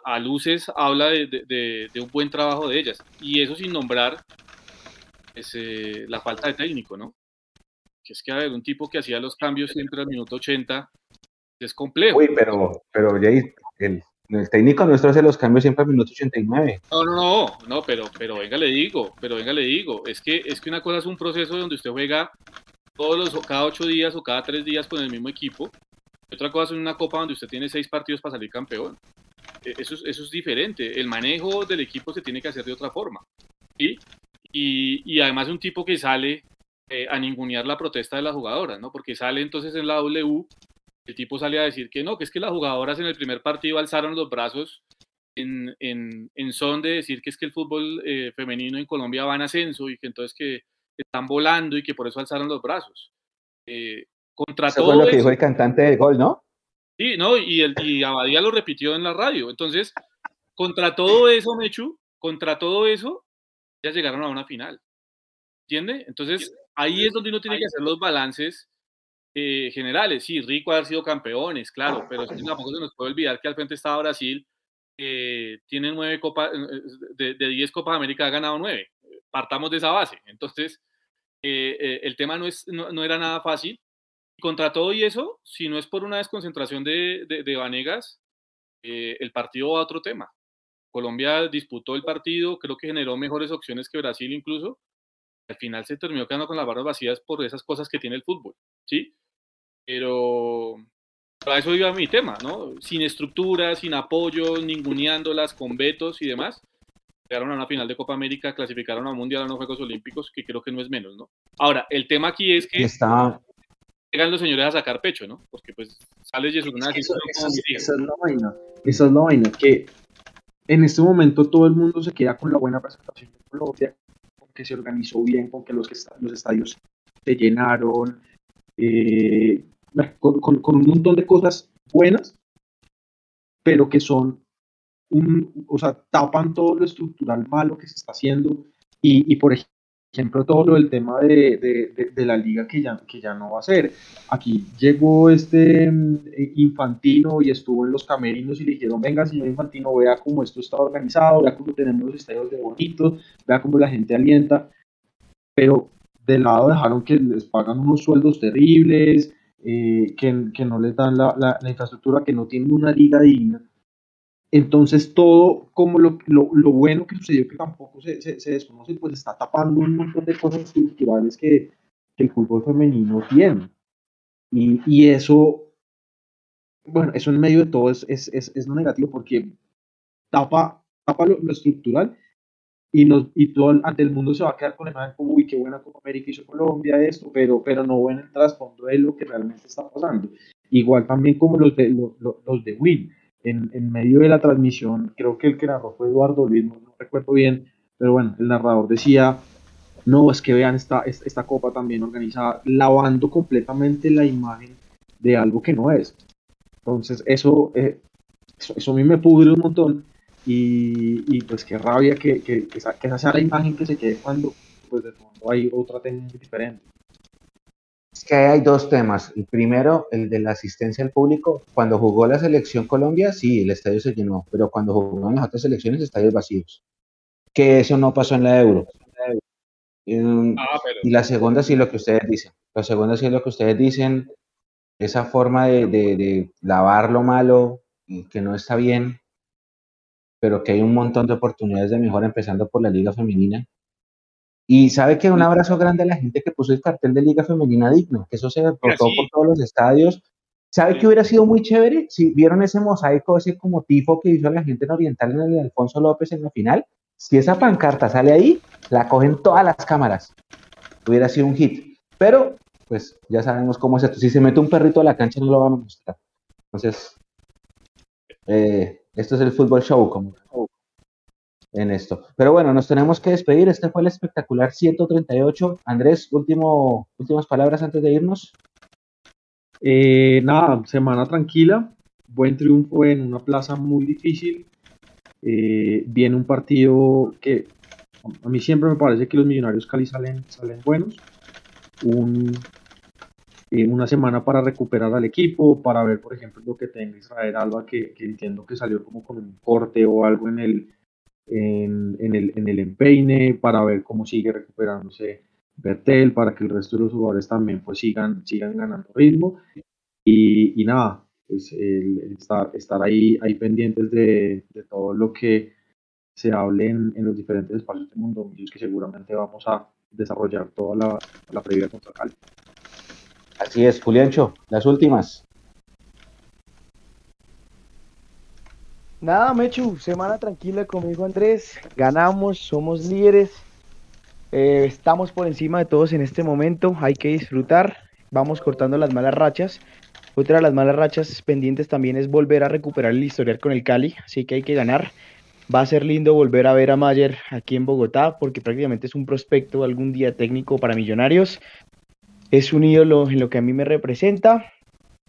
a, luces habla de, un buen trabajo de ellas. Y eso sin nombrar pues, eh, la falta de técnico, ¿no? Que es que, a ver, un tipo que hacía los cambios siempre al minuto 80 es complejo. Uy, pero, pero Jay, el, el técnico nuestro hace los cambios siempre al minuto 89. No, no, no, no, pero, pero venga, le digo, pero venga, le digo, es que, es que una cosa es un proceso donde usted juega todos los, cada ocho días o cada tres días con el mismo equipo. Otra cosa es una copa donde usted tiene seis partidos para salir campeón. E, eso es, eso es diferente. El manejo del equipo se tiene que hacer de otra forma. Y, y además un tipo que sale eh, a ningunear la protesta de las jugadoras, ¿no? Porque sale entonces en la W el tipo sale a decir que no, que es que las jugadoras en el primer partido alzaron los brazos en, en, son de decir que es que el fútbol eh, femenino en Colombia va en ascenso y que entonces que están volando y que por eso alzaron los brazos. Eh, contra eso fue lo que dijo el cantante del gol, ¿no? Sí, no, y, el, y Abadía lo repitió en la radio. Entonces, contra todo eso, Mechu, contra todo eso, ya llegaron a una final. ¿Entiende? Entonces, ahí es donde uno tiene que hacer los balances eh, generales. Sí, rico haber sido campeones, claro, pero tampoco se nos puede olvidar que al frente estaba Brasil, eh, tiene nueve copas, eh, de, de diez Copas América ha ganado nueve. Partamos de esa base. Entonces, el tema no, es, no, era nada fácil. Contra todo y eso, si no es por una desconcentración de, de, Vanegas, el partido va a otro tema. Colombia disputó el partido, creo que generó mejores opciones que Brasil incluso. Al final se terminó quedando con las barras vacías por esas cosas que tiene el fútbol, ¿sí? Pero para eso iba mi tema, ¿no? Sin estructura, sin apoyo, ninguneándolas, con vetos y demás. Llegaron a una final de Copa América, clasificaron a un Mundial, a unos Juegos Olímpicos, que creo que no es menos, ¿no? Ahora, el tema aquí es que... Está, llegan los señores a sacar pecho, ¿no? Porque pues sale Jesús una eso, eso, esa es la vaina, esa es la vaina, que en este momento todo el mundo se queda con la buena presentación de Colombia, con que se organizó bien, con que los, los estadios se llenaron, eh, con, con, un montón de cosas buenas, pero que son un, o sea, tapan todo lo estructural malo que se está haciendo y, y por ejemplo, todo lo del tema de, de, de, la liga que ya, que ya no va a ser. Aquí llegó este mm, Infantino y estuvo en los camerinos y le dijeron, venga, señor Infantino, vea cómo esto está organizado, vea cómo tenemos los estadios de bonitos, vea cómo la gente alienta. Pero de lado dejaron que les pagan unos sueldos terribles, eh, que, que, no les dan la, la, la infraestructura, que no tienen una liga digna. Entonces todo como lo, lo, lo, bueno que sucedió que tampoco se, se, se, desconoce, pues está tapando un montón de cosas estructurales que, que el fútbol femenino tiene. Y, y, eso, bueno, eso en medio de todo es, es, es, es negativo porque tapa, tapa lo, lo, estructural y, nos, y todo ante el mundo se va a quedar con la imagen como, uy, qué buena Copa América hizo Colombia, esto, pero, pero no ven el trasfondo de lo que realmente está pasando. Igual también como los de, los, los de Win en, en, medio de la transmisión, creo que el que narró fue Eduardo Luis, no, recuerdo bien, pero bueno, el narrador decía, no, es que vean esta, esta, copa también organizada, lavando completamente la imagen de algo que no es. Entonces, eso, eh, eso, a mí me pudre un montón y, y pues qué rabia que, que, que, esa, que, esa, sea la imagen que se quede cuando pues de fondo hay otra tendencia diferente. Es que hay dos temas. El primero, el de la asistencia al público. Cuando jugó la selección Colombia, sí, el estadio se llenó, pero cuando jugó en las otras selecciones, estadios vacíos. Que eso no pasó en la Euro. Ah, y la segunda sí lo que ustedes dicen. La segunda sí es lo que ustedes dicen. Esa forma de, de, de lavar lo malo, que no está bien, pero que hay un montón de oportunidades de mejora, empezando por la liga femenina. Y sabe que un abrazo grande a la gente que puso el cartel de Liga Femenina Digno, que eso se portó por todos los estadios. ¿Sabe que hubiera sido muy chévere si vieron ese mosaico, ese como tifo que hizo la gente en Oriental en el de Alfonso López en la final? Si esa pancarta sale ahí, la cogen todas las cámaras. Hubiera sido un hit. Pero, pues ya sabemos cómo es esto. Si se mete un perrito a la cancha, no lo van a mostrar. Entonces, eh, esto es el fútbol show, como en esto. Pero bueno, nos tenemos que despedir. Este fue el espectacular 138. Andrés, último, últimas palabras antes de irnos. Eh, nada, semana tranquila, buen triunfo en una plaza muy difícil. Eh, viene un partido que a mí siempre me parece que los millonarios Cali salen, salen buenos. Un, eh, una semana para recuperar al equipo, para ver, por ejemplo, lo que tenga Israel Alba, que, que entiendo que salió como con un corte o algo en el, en, en, el, en el empeine para ver cómo sigue recuperándose Bertel, para que el resto de los jugadores también pues sigan, sigan ganando ritmo. Y, y nada, pues el, estar, estar ahí, ahí pendientes de, de, todo lo que se hable en, en los diferentes espacios del mundo, que seguramente vamos a desarrollar toda la, la previa contra Cali. Así es, Juliancho, las últimas. Nada, Mechu, semana tranquila conmigo Andrés, ganamos, somos líderes, eh, estamos por encima de todos en este momento, hay que disfrutar, vamos cortando las malas rachas. Otra de las malas rachas pendientes también es volver a recuperar el historial con el Cali, así que hay que ganar. Va a ser lindo volver a ver a Mayer aquí en Bogotá, porque prácticamente es un prospecto algún día técnico para millonarios. Es un ídolo en lo que a mí me representa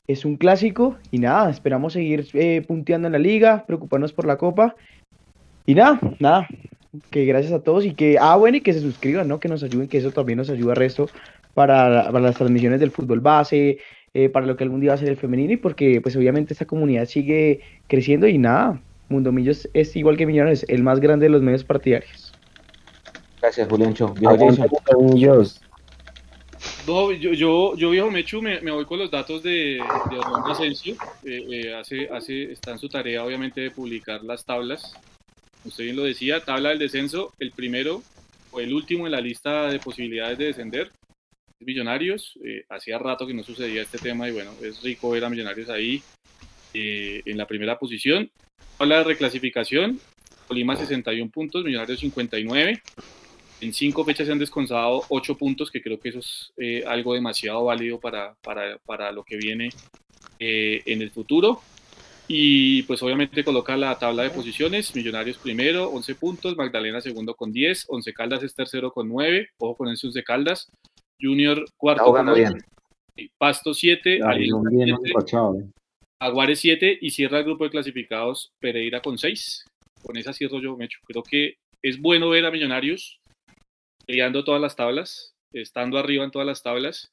es un clásico y nada, esperamos seguir eh, punteando en la liga, preocuparnos por la copa y nada, nada, que gracias a todos y que, ah bueno, y que se suscriban, ¿no? Que nos ayuden, que eso también nos ayuda al resto para, para las transmisiones del fútbol base, eh, para lo que algún día va a ser el femenino y porque pues obviamente esta comunidad sigue creciendo y nada, Mundo Millos es igual que Millones, el más grande de los medios partidarios. Gracias, Juliancho. Millos yo, yo, viejo Mechu, me, voy con los datos de, de Orlando Asensio. Eh, eh, hace, hace, está en su tarea, obviamente, de publicar las tablas. Usted bien lo decía, tabla del descenso, el primero o el último en la lista de posibilidades de descender. Millonarios, eh, hacía rato que no sucedía este tema y bueno, es rico ver a Millonarios ahí en la primera posición. Tabla de reclasificación, Colima 61 puntos, Millonarios 59. En cinco fechas se han descontado ocho puntos, que creo que eso es eh, algo demasiado válido para, para, para lo que viene eh, en el futuro. Y pues obviamente coloca la tabla de posiciones, Millonarios primero, 11 puntos, Magdalena segundo con 10, Once Caldas es tercero con 9, ojo con ese Once Caldas, Junior cuarto con 8, Pasto 7, Aguares 7 y cierra el grupo de clasificados Pereira con 6. Con esa cierro yo, Mecho. Creo que es bueno ver a Millonarios peleando todas las tablas, estando arriba en todas las tablas.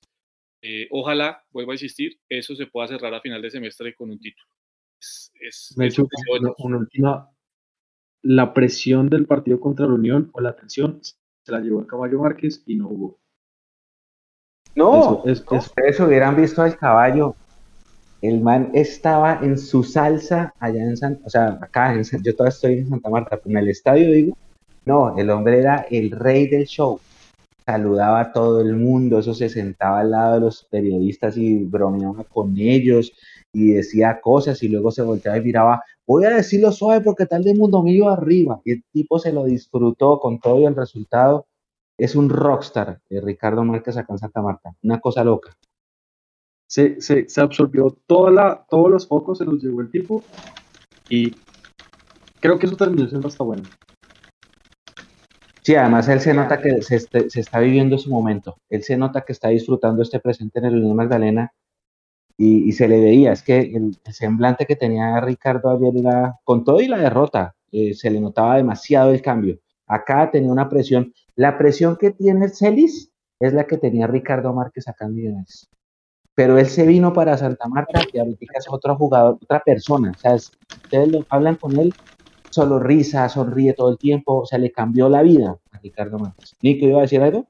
Eh, ojalá, vuelvo a insistir, eso se pueda cerrar a final de semestre con un título. Es, una, última. La presión del partido contra la Unión o la tensión se la llevó el caballo Márquez y no hubo. No, ustedes hubieran visto al caballo. El man estaba en su salsa allá en San, o sea, acá en yo todavía estoy en Santa Marta, pero en el estadio digo, no, el hombre era el rey del show. Saludaba a todo el mundo, eso se sentaba al lado de los periodistas y bromeaba con ellos y decía cosas y luego se volteaba y miraba, voy a decirlo suave porque tal de mundo mío arriba. Y el tipo se lo disfrutó con todo y el resultado es un rockstar, eh, Ricardo Márquez acá en Santa Marta, una cosa loca. Se, se, se absorbió toda la, todos los focos, se los llevó el tipo y creo que su terminación está buena. Sí, además él se nota que se, este, se, está viviendo su momento, él se nota que está disfrutando este presente en el Unión Magdalena y, se le veía, es que el, semblante que tenía Ricardo ayer era, con todo y la derrota, eh, se le notaba demasiado el cambio. Acá tenía una presión, la presión que tiene Celis es la que tenía Ricardo Márquez acá en Millonarios. Pero él se vino para Santa Marta y ahorita es otro jugador, otra persona. O sea, ustedes lo, hablan con él, solo risa, sonríe todo el tiempo. O sea, le cambió la vida a Ricardo Márquez. Nico, ¿iba a decir algo?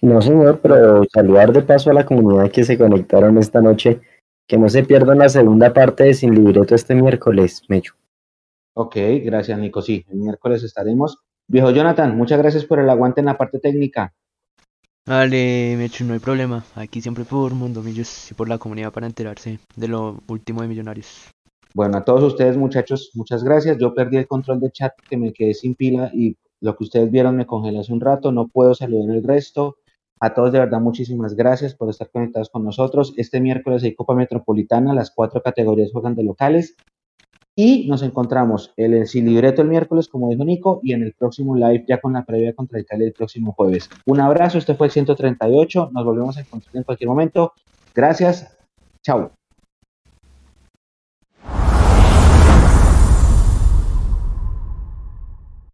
No, señor, pero saludar de paso a la comunidad que se conectaron esta noche. Que no se pierdan la segunda parte de Sin Libreto este miércoles, Mecho. Ok, gracias Nico. Sí, el miércoles estaremos. Viejo Jonathan, muchas gracias por el aguante en la parte técnica. Vale, Mecho, no hay problema. Aquí siempre por Mundo Millos y por la comunidad para enterarse de lo último de Millonarios. Bueno, a todos ustedes muchachos, muchas gracias. Yo perdí el control de chat que me quedé sin pila y lo que ustedes vieron me congeló hace un rato. No puedo en el resto. A todos de verdad muchísimas gracias por estar conectados con nosotros. Este miércoles hay Copa Metropolitana, las cuatro categorías juegan de locales. Y nos encontramos en el Sin Libreto el miércoles, como dijo Nico, y en el próximo live ya con la previa contra Cali el próximo jueves. Un abrazo, este fue el 138, nos volvemos a encontrar en cualquier momento. Gracias, chao.